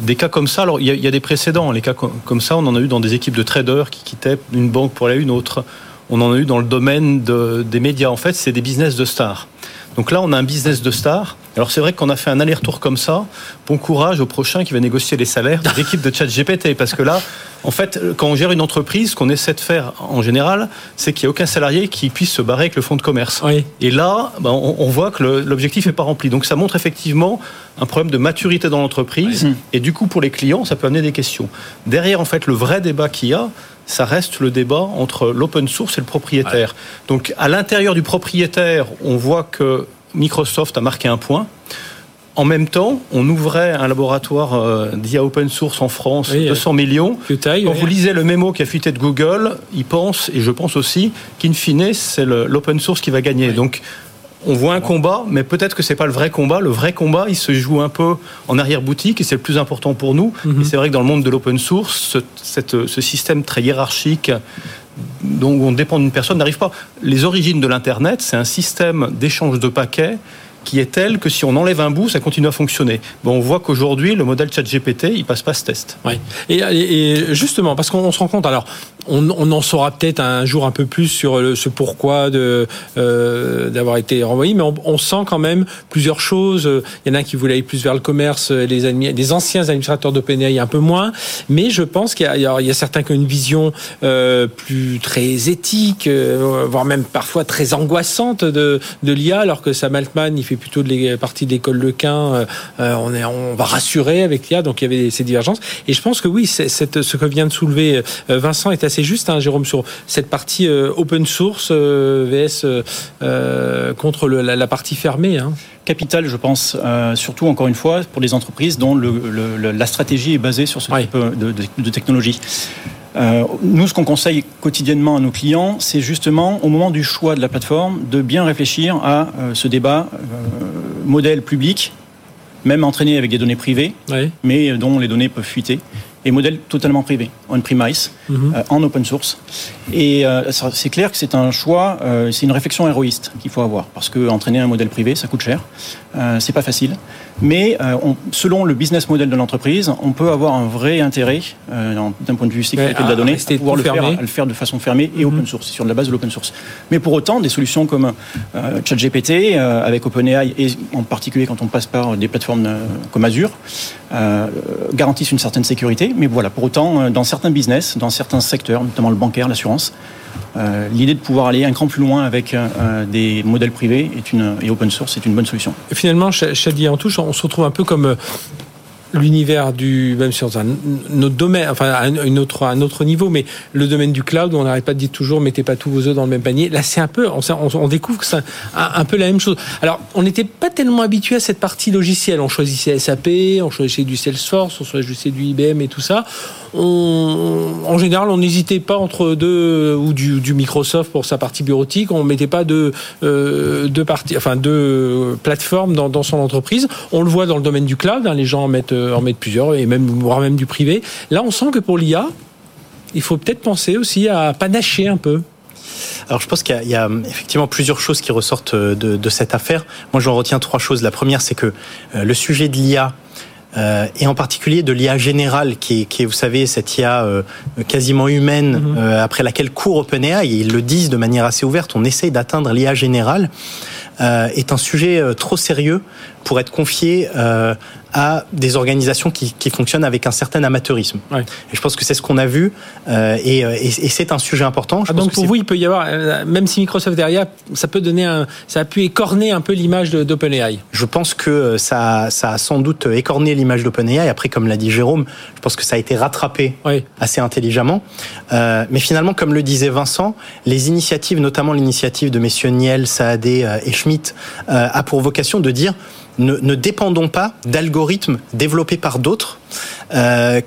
des cas comme ça, alors il y, a, des précédents. Les cas comme ça, on en a eu dans des équipes de traders qui quittaient une banque pour aller à une autre. On en a eu dans le domaine des médias. En fait, c'est des business de stars. Donc là, on a un business de stars. Alors c'est vrai qu'on a fait un aller-retour comme ça. Bon courage au prochain qui va négocier les salaires des équipes de chat GPT. Parce que là, en fait, quand on gère une entreprise, ce qu'on essaie de faire en général, c'est qu'il n'y a aucun salarié qui puisse se barrer avec le fonds de commerce. Et là, ben, on, voit que l'objectif n'est pas rempli. Donc ça montre effectivement un problème de maturité dans l'entreprise. Et du coup, pour les clients, ça peut amener des questions. Derrière, en fait, le vrai débat qu'il y a, ça reste le débat entre l'open source et le propriétaire. Donc à l'intérieur du propriétaire, on voit que Microsoft a marqué un point. En même temps, on ouvrait un laboratoire euh, d'IA open source en France, 200 millions. Quand vous lisez le mémo qui a fuité de Google, ils pensent, et je pense aussi, qu'in fine, c'est l'open source qui va gagner. Donc, on voit un combat, mais peut-être que c'est pas le vrai combat. Le vrai combat, il se joue un peu en arrière-boutique et c'est le plus important pour nous. Mhm. Et c'est vrai que dans le monde de l'open source, ce, ce, système très hiérarchique dont on dépend d'une personne n'arrive pas. Les origines de l'Internet, c'est un système d'échange de paquets qui est telle que si on enlève un bout, ça continue à fonctionner. Bon, on voit qu'aujourd'hui, le modèle ChatGPT, il passe pas ce test. Oui. Et, justement, parce qu'on se rend compte, alors, on, en saura peut-être un jour un peu plus sur le, ce pourquoi de euh, d'avoir été renvoyé, mais on, sent quand même plusieurs choses. Il y en a qui voulaient aller plus vers le commerce, les, les anciens administrateurs d'OpenAI un peu moins, mais je pense qu'il y, y, a certains qui ont une vision euh, plus très éthique, euh, voire même parfois très angoissante de, de l'IA, alors que Sam Altman, il fait plutôt de partie de l'école Lequin, euh, euh, on, est, on va rassurer avec l'IA, donc il y avait ces divergences. Et je pense que oui, ce que vient de soulever euh, Vincent est assez juste, hein, Jérôme, sur cette partie open source VS contre la, partie fermée. Hein. Capital, je pense, surtout encore une fois pour les entreprises dont le, la stratégie est basée sur ce type de, de technologie. Euh, nous, ce qu'on conseille quotidiennement à nos clients, c'est justement au moment du choix de la plateforme de bien réfléchir à euh, ce débat euh, modèle public, même entraîné avec des données privées, mais dont les données peuvent fuiter et modèle totalement privé, on-premise, mhm. euh, en open source. Et euh, c'est clair que c'est un choix, euh, c'est une réflexion héroïste qu'il faut avoir, parce que entraîner un modèle privé, ça coûte cher, c'est pas facile. Mais selon le business model de l'entreprise, on peut avoir un vrai intérêt, d'un point de vue sécurité de la donnée, à pouvoir le faire, le faire, de façon fermée et mhm. open source, sur la base de l'open source. Mais pour autant, des solutions comme ChatGPT, avec OpenAI, et en particulier quand on passe par des plateformes comme Azure, garantissent une certaine sécurité, mais voilà, pour autant, euh, dans certains business, dans certains secteurs, notamment le bancaire, l'assurance, euh, l'idée de pouvoir aller un cran plus loin avec euh, des modèles privés est une, et open source est une bonne solution. Finalement, Chadi en touche, on se retrouve un peu comme l'univers du même sur un, autre domaine, enfin un, autre un autre niveau, mais le domaine du cloud, on n'arrête pas de dire toujours mettez pas tous vos œufs dans le même panier. Là, c'est un peu, on, on, découvre que c'est un, peu la même chose. Alors, on n'était pas tellement habitué à cette partie logicielle. On choisissait SAP, on choisissait du Salesforce, on choisissait du IBM et tout ça. On, en général, on n'hésitait pas entre deux ou du, du, Microsoft pour sa partie bureautique. On mettait pas de euh, deux parties, enfin deux plateformes dans, dans, son entreprise. On le voit dans le domaine du cloud. Hein, les gens en mettent, en mettent plusieurs et même voire même du privé. Là, on sent que pour l'IA, il faut peut-être penser aussi à panacher un peu. Alors je pense qu'il y, a effectivement plusieurs choses qui ressortent de, cette affaire. Moi j'en retiens trois choses. La première c'est que euh, le sujet de l'IA euh, et en particulier de l'IA générale, qui est, qui est, vous savez, cette IA euh, quasiment humaine, mhm. après laquelle court OpenAI, et ils le disent de manière assez ouverte, on essaye d'atteindre l'IA générale, est un sujet trop sérieux pour être confié à des organisations qui, qui fonctionnent avec un certain amateurisme. Ouais. Et je pense que c'est ce qu'on a vu, euh, et, euh, et, et c'est un sujet important. Je ah, donc pour vous, il peut y avoir, euh, même si Microsoft derrière, ça peut donner un, ça a pu écorner un peu l'image d'OpenAI. Je pense que ça, ça a sans doute écorné l'image d'OpenAI. Après, comme l'a dit Jérôme, je pense que ça a été rattrapé ouais. assez intelligemment. Euh, mais finalement, comme le disait Vincent, les initiatives, notamment l'initiative de messieurs Niel, Saadé et Schmitt, euh, a pour vocation de dire ne, dépendons pas d'algorithmes développés par d'autres euh,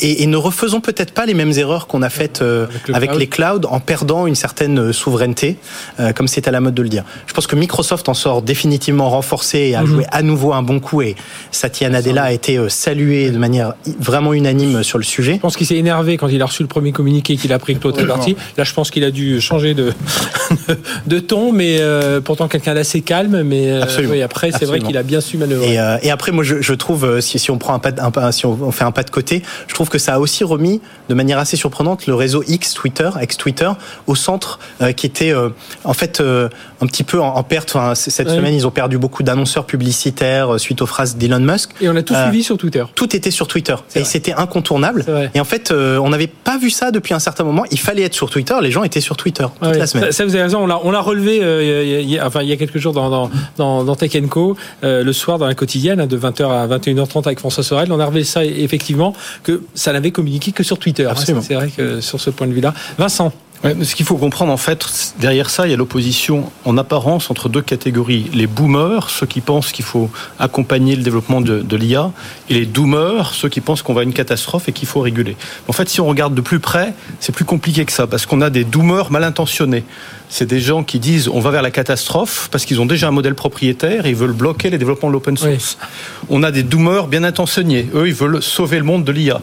et, ne refaisons peut-être pas les mêmes erreurs qu'on a faites euh, avec, les clouds en perdant une certaine euh, souveraineté, euh, comme c'est à la mode de le dire. Je pense que Microsoft en sort définitivement renforcé et a mhm. joué à nouveau un bon coup et Satya Nadella a été salué de manière vraiment unanime sur le sujet. Je pense qu'il s'est énervé quand il a reçu le premier communiqué qu'il a pris que l'autre est parti. Là, je pense qu'il a dû changer de, [laughs] de ton, mais pourtant quelqu'un d'assez calme. Mais oui, après, c'est vrai qu'il a bien su manœuvrer. Et, et après, moi, je, je trouve, si, si, on prend un pas, un, si on fait un pas de côté, je trouve que ça a aussi remis de manière assez surprenante le réseau X Twitter, ex-Twitter, au centre euh, qui était euh, en fait euh, un petit peu en, perte. cette semaine, ils ont perdu beaucoup d'annonceurs publicitaires suite aux phrases d'Elon Musk. Et on a tout suivi sur Twitter. Tout était sur Twitter. Et c'était incontournable. Et en fait, on n'avait pas vu ça depuis un certain moment. Il fallait être sur Twitter. Les gens étaient sur Twitter toute la semaine. Ça, vous avez raison. On l'a relevé il y a, enfin, il y a quelques jours dans, dans, dans, Tech Co, le soir dans la quotidienne, hein, de 20h à 21h30 avec François Sorel. On a relevé ça effectivement, que ça n'avait communiqué que sur Twitter. Hein, c'est vrai que sur ce point de vue-là. Vincent ce qu'il faut comprendre, en fait, derrière ça, il y a l'opposition en apparence entre deux catégories. Les boomers, ceux qui pensent qu'il faut accompagner le développement de, l'IA, et les doomers, ceux qui pensent qu'on va à une catastrophe et qu'il faut réguler. En fait, si on regarde de plus près, c'est plus compliqué que ça, parce qu'on a des doomers mal intentionnés. C'est des gens qui disent on va vers la catastrophe parce qu'ils ont déjà un modèle propriétaire et ils veulent bloquer les développements de l'open source. On a des doomers bien intentionnés. Eux, ils veulent sauver le monde de l'IA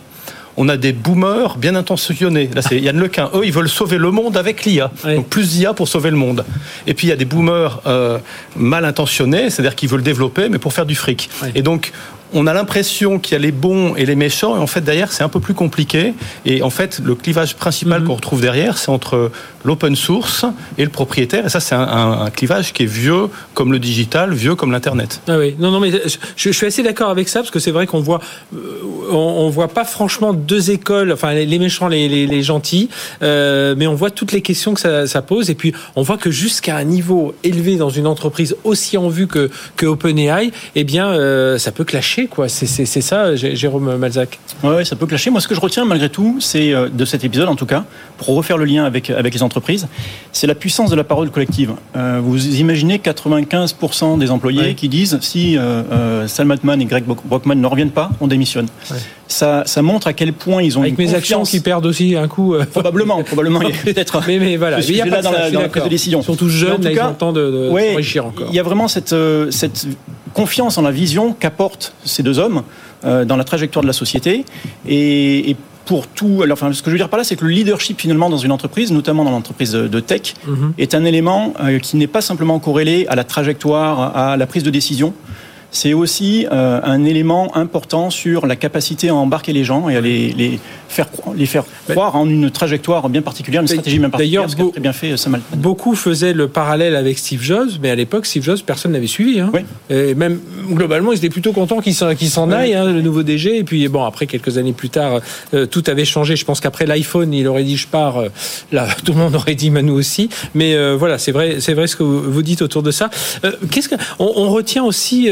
on a des boomers bien intentionnés. Là, c'est Yann Lequin. Eux, ils veulent sauver le monde avec l'IA. Donc plus d'IA pour sauver le monde. Et puis il y a des boomers euh, mal intentionnés, c'est-à-dire qu'ils veulent développer, mais pour faire du fric. Et donc on a l'impression qu'il y a les bons et les méchants, et en fait derrière c'est un peu plus compliqué. Et en fait le clivage principal mhm. qu'on retrouve derrière, c'est entre l'open source et le propriétaire. Et ça c'est un, clivage qui est vieux comme le digital, vieux comme l'internet. Ah oui, non non mais je, suis assez d'accord avec ça parce que c'est vrai qu'on voit euh, on, voit pas franchement deux écoles, enfin les méchants, les, les, gentils, euh, mais on voit toutes les questions que ça, pose. Et puis on voit que jusqu'à un niveau élevé dans une entreprise aussi en vue que que OpenAI, eh bien euh, ça peut clasher quoi. C'est ça, Jérôme Malzac. Oui, ça peut clasher. Moi, ce que je retiens malgré tout, c'est euh, de cet épisode, en tout cas, pour refaire le lien avec, avec les entreprises, c'est la puissance de la parole collective. Euh, vous imaginez 95% des employés qui disent si euh, Sam Altman et Greg Brockman ne reviennent pas, on démissionne. Ça, ça, montre à quel point ils ont avec mes actions qui perdent aussi un coup. Probablement, [laughs] probablement. peut-être. Mais, mais voilà. [laughs] Il y a là dans, la, dans la prise de décision. Surtout jeunes, ils entendent de, de encore. Il y a vraiment cette, cette confiance en la vision qu'apportent ces deux hommes euh, dans la trajectoire de la société. Et, pour tout, alors, enfin, ce que je veux dire par là, c'est que le leadership finalement dans une entreprise, notamment dans l'entreprise de tech, mhm. est un élément euh, qui n'est pas simplement corrélé à la trajectoire, à la prise de décision, c'est aussi euh, un élément important sur la capacité à embarquer les gens et à les, les faire, les faire croire en une trajectoire bien particulière, une stratégie bien particulière. D'ailleurs, bien fait euh, Beaucoup faisaient le parallèle avec Steve Jobs, mais à l'époque, Steve Jobs, personne n'avait suivi. Hein. Et même globalement, ils étaient plutôt contents qu'il s'en aille, hein, le nouveau DG. Et puis, bon, après, quelques années plus tard, euh, tout avait changé. Je pense qu'après l'iPhone, il aurait dit je pars. là, [laughs] tout le monde aurait dit Manu aussi. Mais voilà, c'est vrai, c'est vrai ce que vous dites autour de ça. Qu'est-ce qu'on on retient aussi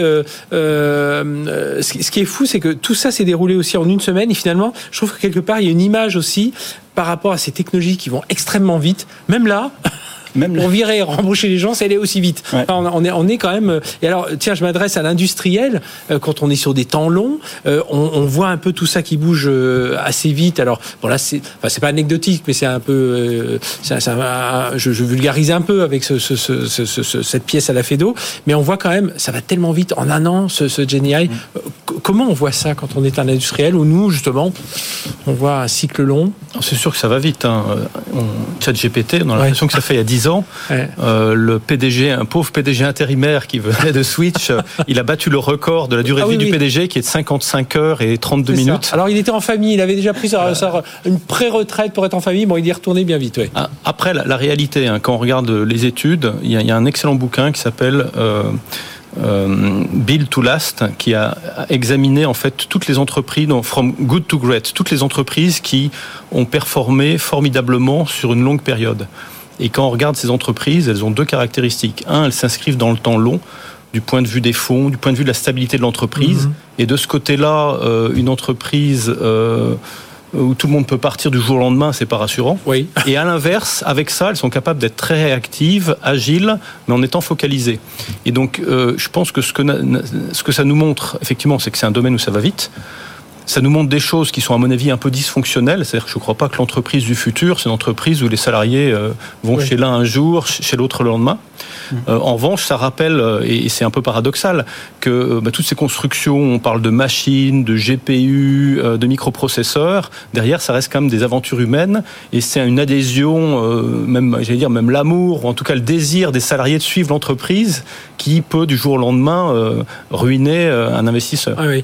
euh, ce qui est fou, c'est que tout ça s'est déroulé aussi en une semaine et finalement, je trouve que quelque part, il y a une image aussi par rapport à ces technologies qui vont extrêmement vite. Même là, [laughs] même pour virer, rembaucher les gens, ça allait aussi vite. on, est, on est quand même. Et alors, tiens, je m'adresse à l'industriel. Euh, quand on est sur des temps longs, euh, on, on, voit un peu tout ça qui bouge euh, assez vite. Alors, bon là, c'est, enfin, c'est pas anecdotique, mais c'est un peu. Je, je, vulgarise un peu avec ce, ce, ce, cette pièce à la Fedo, mais on voit quand même, ça va tellement vite en un an, ce, ce. Mm. Comment on voit ça quand on est un industriel ou nous, justement, on voit un cycle long? C'est sûr que ça va vite. Hein. On, chat GPT, on a l'impression que ça fait il y a 10 ans. Euh, le PDG, un pauvre PDG intérimaire qui venait de Switch, [laughs] il a battu le record de la durée de ah vie du PDG qui est de 55 heures et 32 minutes. Alors il était en famille, il avait déjà pris sa, une pré-retraite pour être en famille. Bon, il y est retourné bien vite. Ah, après, la, réalité, hein, quand on regarde les études, il y a, un excellent bouquin qui s'appelle euh, euh, Bill to Last, qui a examiné en fait toutes les entreprises, donc from good to great, toutes les entreprises qui ont performé formidablement sur une longue période. Et quand on regarde ces entreprises, elles ont deux caractéristiques. Un, elles s'inscrivent dans le temps long, du point de vue des fonds, du point de vue de la stabilité de l'entreprise. Mhm. Et de ce côté-là, euh, une entreprise euh, où tout le monde peut partir du jour au lendemain, c'est pas rassurant. Oui. Et à l'inverse, avec ça, elles sont capables d'être très réactives, agiles, mais en étant focalisées. Et donc, euh, je pense que ce, que ce que ça nous montre, effectivement, c'est que c'est un domaine où ça va vite ça nous montre des choses qui sont à mon avis un peu dysfonctionnelles. C'est-à-dire que je ne crois pas que l'entreprise du futur, c'est une entreprise où les salariés euh, vont chez l'un un jour, chez l'autre le lendemain. Mmh. Euh, en revanche, ça rappelle, euh, et c'est un peu paradoxal, que bah, toutes ces constructions, on parle de machines, de GPU, de microprocesseurs, derrière, ça reste quand même des aventures humaines, et c'est une adhésion, même, j'allais dire, même l'amour, ou en tout cas le désir des salariés de suivre l'entreprise, qui peut du jour au lendemain ruiner un investisseur. Ah oui.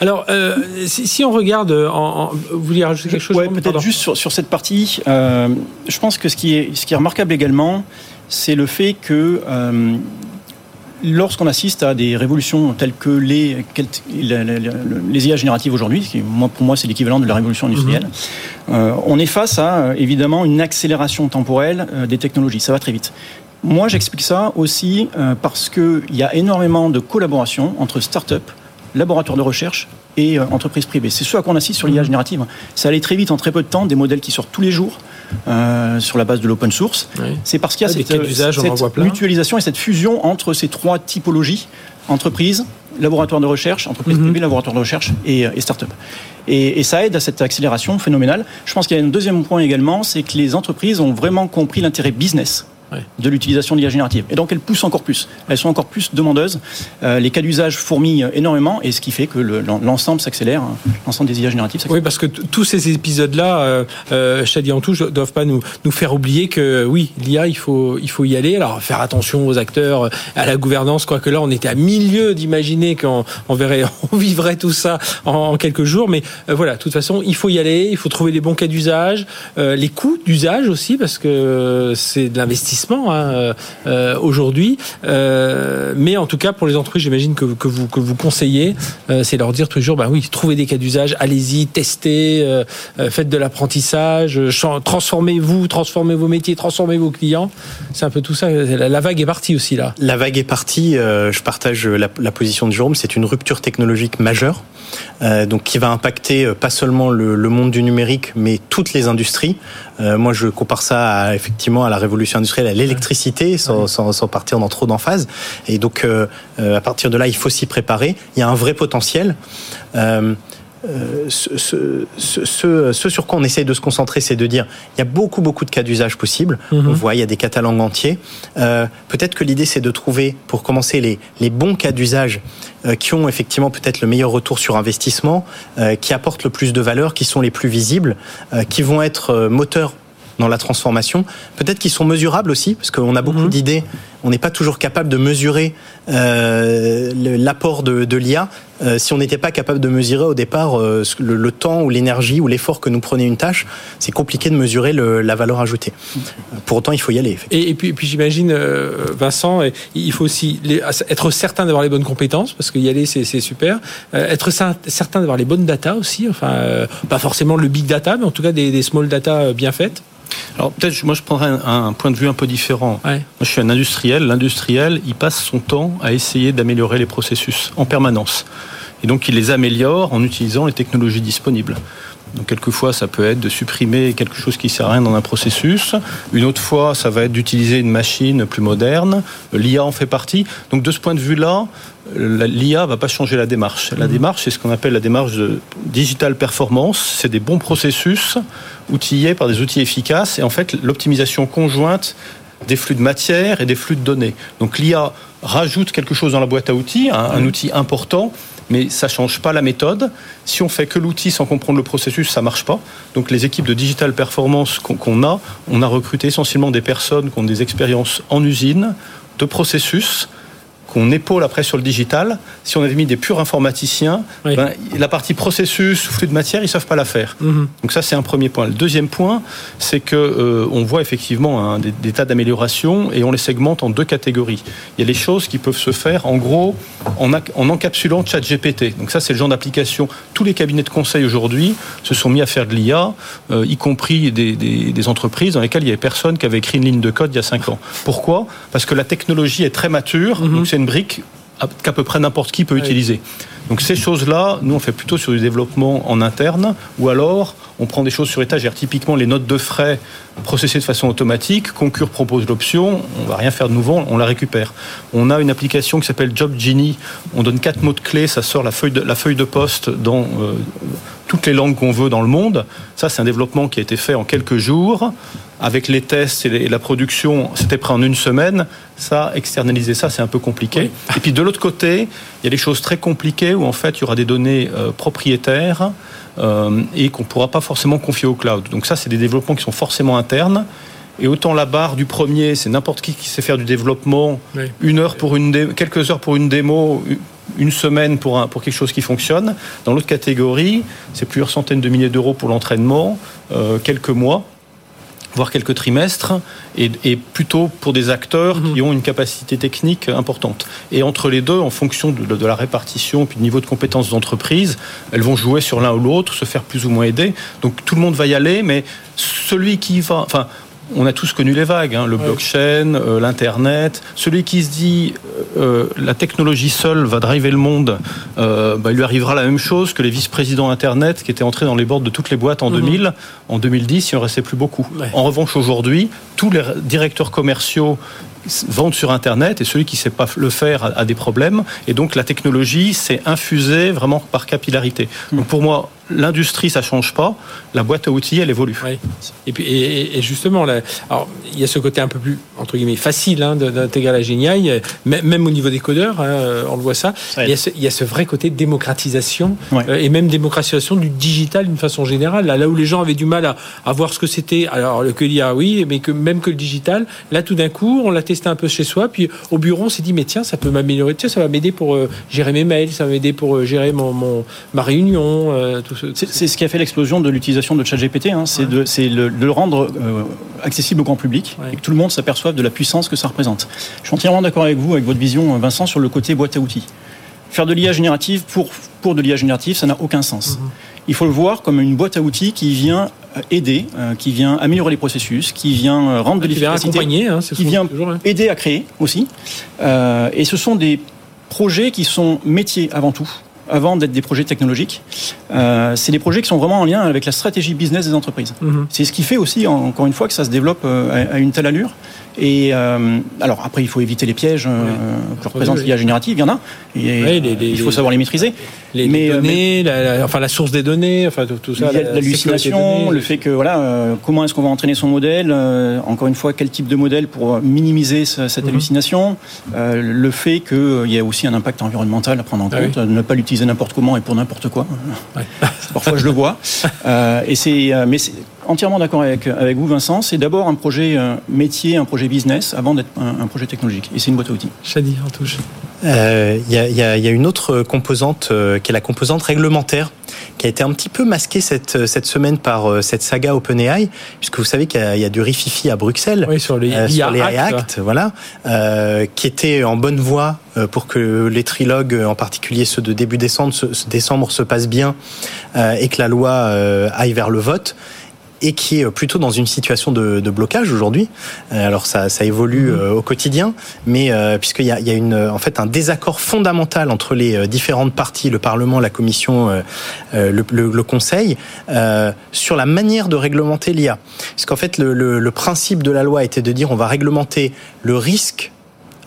Alors, euh, si, on regarde, en, vous voulez rajouter quelque chose Oui, peut-être juste sur, cette partie. Euh, je pense que ce qui est, ce qui est remarquable également, c'est le fait que euh, lorsqu'on assiste à des révolutions telles que les, les, IA génératives aujourd'hui, qui pour moi c'est l'équivalent de la révolution industrielle, mhm. on est face à évidemment une accélération temporelle des technologies. Ça va très vite. Moi, j'explique ça aussi parce qu'il y a énormément de collaboration entre start-up laboratoires de recherche et euh, entreprises privées. C'est ce à quoi on assiste sur l'IA générative. Ça allait très vite en très peu de temps, des modèles qui sortent tous les jours euh, sur la base de l'open source. C'est parce qu'il y a cette, euh, mutualisation et cette fusion entre ces trois typologies entreprises, laboratoires de recherche, entreprises mhm. privées, laboratoires de recherche et, et start-up. Et, et, ça aide à cette accélération phénoménale. Je pense qu'il y a un deuxième point également, c'est que les entreprises ont vraiment compris l'intérêt business de l'utilisation de l'IA générative. Et donc elles poussent encore plus. Elles sont encore plus demandeuses. Euh, les cas d'usage fourmillent énormément et ce qui fait que l'ensemble s'accélère, hein. l'ensemble des IA génératives Oui, parce que tous ces épisodes-là, euh, euh, Shadi en touche, doivent pas nous, nous faire oublier que oui, l'IA, il faut, il faut y aller. Alors faire attention aux acteurs, à la gouvernance, quoique là, on était à milieu d'imaginer qu'on on verrait, [laughs] on vivrait tout ça en, quelques jours. Mais euh, voilà, de toute façon, il faut y aller, il faut trouver les bons cas d'usage, les coûts d'usage aussi, parce que c'est de l'investissement Hein, euh, euh, aujourd'hui. Euh, mais en tout cas, pour les entreprises, j'imagine que, que, vous, que vous conseillez, c'est leur dire toujours, bah oui, trouvez des cas d'usage, allez-y, testez, faites de l'apprentissage, transformez-vous, transformez vos métiers, transformez vos clients. C'est un peu tout ça. La, vague est partie aussi là. La vague est partie. je partage la, la position de Jérôme. C'est une rupture technologique majeure. Euh, donc qui va impacter euh, pas seulement le, le, monde du numérique, mais toutes les industries. Euh, moi, je compare ça à, effectivement à la révolution industrielle, à l'électricité, sans, sans, sans, partir dans trop d'emphase. Et donc, à partir de là, il faut s'y préparer. Il y a un vrai potentiel. Euh, euh, ce, ce, ce, ce, sur quoi on essaie de se concentrer, c'est de dire il y a beaucoup beaucoup de cas d'usage possibles. Mhm. On voit il y a des catalogues entiers. Euh, peut-être que l'idée c'est de trouver, pour commencer, les, les bons cas d'usage euh, qui ont effectivement peut-être le meilleur retour sur investissement, euh, qui apportent le plus de valeur, qui sont les plus visibles, euh, qui vont être moteurs dans la transformation. Peut-être qu'ils sont mesurables aussi, parce qu'on a beaucoup mhm. d'idées. On n'est pas toujours capable de mesurer euh, l'apport de, de l'IA. Euh, si on n'était pas capable de mesurer au départ euh, le, temps ou l'énergie ou l'effort que nous prenait une tâche, c'est compliqué de mesurer le, la valeur ajoutée. Pour autant, il faut y aller. Et, et, puis, puis j'imagine, euh, Vincent, il faut aussi les, être certain d'avoir les bonnes compétences, parce qu'y aller, c'est super. Euh, être certain d'avoir les bonnes data aussi, enfin, pas forcément le big data, mais en tout cas des, des small data bien faites. Alors peut-être, moi je prendrais un, point de vue un peu différent. Moi je suis un industriel. L'industriel, il passe son temps à essayer d'améliorer les processus en permanence. Et donc il les améliore en utilisant les technologies disponibles. Donc quelquefois, ça peut être de supprimer quelque chose qui sert à rien dans un processus. Une autre fois, ça va être d'utiliser une machine plus moderne. L'IA en fait partie. Donc de ce point de vue-là, l'IA va pas changer la démarche. La mmh. démarche, c'est ce qu'on appelle la démarche de digital performance. C'est des bons processus outillés par des outils efficaces et en fait l'optimisation conjointe des flux de matière et des flux de données. Donc l'IA rajoute quelque chose dans la boîte à outils, un, outil important, mais ça change pas la méthode. Si on fait que l'outil sans comprendre le processus, ça marche pas. Donc les équipes de digital performance qu'on a, on a recruté essentiellement des personnes qui ont des expériences en usine, de processus, qu'on épaule après sur le digital. Si on avait mis des purs informaticiens, ben, la partie processus, flux de matière, ils savent pas la faire. Mhm. Donc ça, c'est un premier point. Le deuxième point, c'est que euh, on voit effectivement des, tas d'améliorations et on les segmente en deux catégories. Il y a les choses qui peuvent se faire, en gros, en, en encapsulant ChatGPT. Donc ça, c'est le genre d'application. Tous les cabinets de conseil aujourd'hui se sont mis à faire de l'IA, euh, y compris des, des, entreprises dans lesquelles il y avait personne qui avait écrit une ligne de code il y a cinq ans. Pourquoi? Parce que la technologie est très mature. Mhm. Donc c'est une brique qu'à peu près n'importe qui peut utiliser. Donc ces choses-là, nous on fait plutôt sur du développement en interne, ou alors on prend des choses sur étagère. Typiquement les notes de frais processées de façon automatique, Concur propose l'option, on va rien faire de nouveau, on la récupère. On a une application qui s'appelle Job Genie, on donne quatre mots de clé, ça sort la feuille de, la feuille de poste dans euh, toutes les langues qu'on veut dans le monde. Ça c'est un développement qui a été fait en quelques jours avec les tests et la production, c'était prêt en une semaine. Ça, externaliser ça, c'est un peu compliqué. Et puis de l'autre côté, il y a des choses très compliquées où en fait, il y aura des données euh, propriétaires et qu'on ne pourra pas forcément confier au cloud. Donc ça, c'est des développements qui sont forcément internes. Et autant la barre du premier, c'est n'importe qui qui sait faire du développement, une heure pour une quelques heures pour une démo, une semaine pour, un, pour quelque chose qui fonctionne. Dans l'autre catégorie, c'est plusieurs centaines de milliers d'euros pour l'entraînement, euh, quelques mois voire quelques trimestres, et, plutôt pour des acteurs mhm. qui ont une capacité technique importante. Et entre les deux, en fonction de, la répartition et du niveau de compétences d'entreprise, elles vont jouer sur l'un ou l'autre, se faire plus ou moins aider. Donc tout le monde va y aller, mais celui qui va... Enfin, on a tous connu les vagues, hein, le blockchain, euh, l'internet. Celui qui se dit euh, la technologie seule va driver le monde, euh, bah, il lui arrivera la même chose que les vice-présidents internet qui étaient entrés dans les bords de toutes les boîtes en 2000. Mhm. En 2010, il en restait plus beaucoup. En revanche, aujourd'hui, tous les directeurs commerciaux vendent sur Internet et celui qui ne sait pas le faire a, des problèmes. Et donc la technologie s'est infusée vraiment par capillarité. Donc pour moi, l'industrie, ça change pas. La boîte à outils, elle évolue. Et puis, et, justement, là, alors, il y a ce côté un peu plus entre guillemets facile hein, d'intégrer la géniale, même au niveau des codeurs, hein, on le voit ça. Il y, a ce, il y, a ce, vrai côté démocratisation euh, et même démocratisation du digital d'une façon générale. Là, là où les gens avaient du mal à, à voir ce que c'était, alors que l'IA, oui, mais que même que le digital, là, tout d'un coup, on l'a testé un peu chez soi, puis au bureau, on s'est dit, mais tiens, ça peut m'améliorer, tiens, ça va m'aider pour euh, gérer mes mails, ça va m'aider pour euh, gérer mon, mon, ma réunion, tout c'est ce qui a fait l'explosion de l'utilisation de ChatGPT, hein. c'est de, le, rendre euh, accessible au grand public et que tout le monde s'aperçoive de la puissance que ça représente. Je suis entièrement d'accord avec vous, avec votre vision, Vincent, sur le côté boîte à outils. Faire de l'IA générative pour, pour de l'IA générative, ça n'a aucun sens. Mm-hmm. Il faut le voir comme une boîte à outils qui vient euh, aider, euh, qui vient améliorer les processus, qui vient rendre de l'efficacité, hein, qui vient aider à créer aussi. et ce sont des projets qui sont métiers avant tout avant d'être des projets technologiques. Euh, c'est des projets qui sont vraiment en lien avec la stratégie business des entreprises. Mhm. C'est ce qui fait aussi, encore une fois, que ça se développe euh, à, une telle allure. Et euh, alors après, il faut éviter les pièges euh, que représente l'IA générative. Il y en a. Et, il faut savoir les maîtriser. Les, mais, données, la, enfin la source des données, enfin tout, ça. L'hallucination, le fait que voilà, comment est-ce qu'on va entraîner son modèle Encore une fois, quel type de modèle pour minimiser cette mhm. hallucination Le fait qu'il y a aussi un impact environnemental à prendre en ah compte, ne pas l'utiliser n'importe comment et pour n'importe quoi. Parfois, je le vois. [laughs] Euh, et c'est, euh, mais c'est entièrement d'accord avec, avec vous, Vincent. C'est d'abord un projet euh, métier, un projet business, avant d'être un, projet technologique. Et c'est une boîte à outils. Chadi, en touche. Il y, a, y, a, une autre composante qui est la composante réglementaire qui a été un petit peu masquée cette, cette semaine par cette saga OpenAI, puisque vous savez qu'il y, a du rififi à Bruxelles sur les, Act, voilà, qui était en bonne voie pour que les trilogues, en particulier ceux de début décembre, se, décembre se passent bien et que la loi aille vers le vote. Et qui est plutôt dans une situation de, blocage aujourd'hui. Alors ça, ça évolue mmh. au quotidien, mais puisqu'il y a, il y a une, en fait un désaccord fondamental entre les différentes parties, le Parlement, la Commission, le, le, Conseil, sur la manière de réglementer l'IA. Parce qu'en fait, le, le principe de la loi était de dire on va réglementer le risque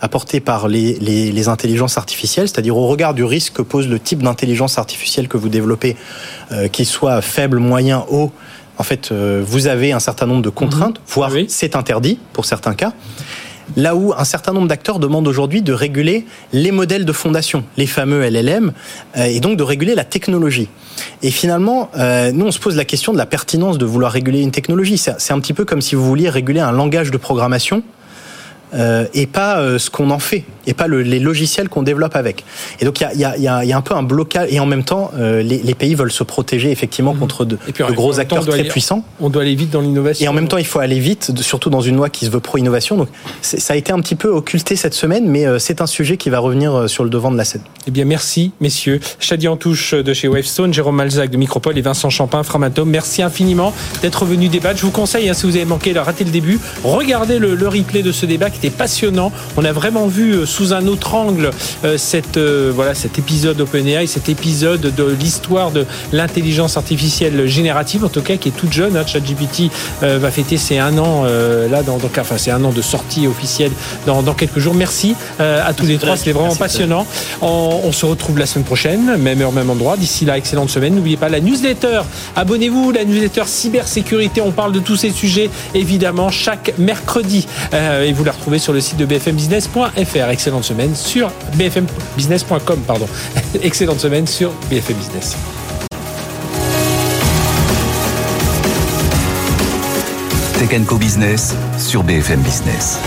apporté par les, les, intelligences artificielles, c'est-à-dire au regard du risque que pose le type d'intelligence artificielle que vous développez, euh, qu'il soit faible, moyen, haut. En fait, euh, vous avez un certain nombre de contraintes, mhm. voire c'est interdit pour certains cas. Là où un certain nombre d'acteurs demandent aujourd'hui de réguler les modèles de fondation, les fameux LLM, euh, et donc de réguler la technologie. Et finalement, euh, nous, on se pose la question de la pertinence de vouloir réguler une technologie. C'est un petit peu comme si vous vouliez réguler un langage de programmation euh, et pas euh, ce qu'on en fait, et pas le, les logiciels qu'on développe avec. Et donc il y a, y, a, y a, un peu un blocage, et en même temps, euh, les, les, pays veulent se protéger effectivement mmh. contre de, de gros acteurs très puissants. On doit aller vite dans l'innovation. Et en même temps, il faut aller vite, surtout dans une loi qui se veut pro-innovation. Donc ça a été un petit peu occulté cette semaine, mais c'est un sujet qui va revenir sur le devant de la scène. Eh bien, merci, messieurs. Chadi Antouche de chez Wavestone, Jérôme Malzac de Micropole et Vincent Champin, Framatome. Merci infiniment d'être venu débattre. Je vous conseille, hein, si vous avez manqué, rater le début, regardez le, le replay de ce débat qui passionnant. On a vraiment vu euh, sous un autre angle euh, cette, euh, voilà, cet épisode OpenAI, cet épisode de l'histoire de l'intelligence artificielle générative, en tout cas qui est toute jeune. Hein. ChatGPT va fêter ses un an là, dans, donc, enfin c'est un an de sortie officielle dans, dans quelques jours. Merci à tous les trois, c'était vraiment passionnant. On, on, se retrouve la semaine prochaine, même heure, même endroit. D'ici là, excellente semaine. N'oubliez pas la newsletter. Abonnez-vous, la newsletter cybersécurité. On parle de tous ces sujets évidemment chaque mercredi et vous la retrouvez sur le site de BFM bfmbusiness.fr. Excellente semaine sur bfmbusiness.com, pardon. [laughs] Excellente semaine sur BFM Business. Co Business sur BFM Business.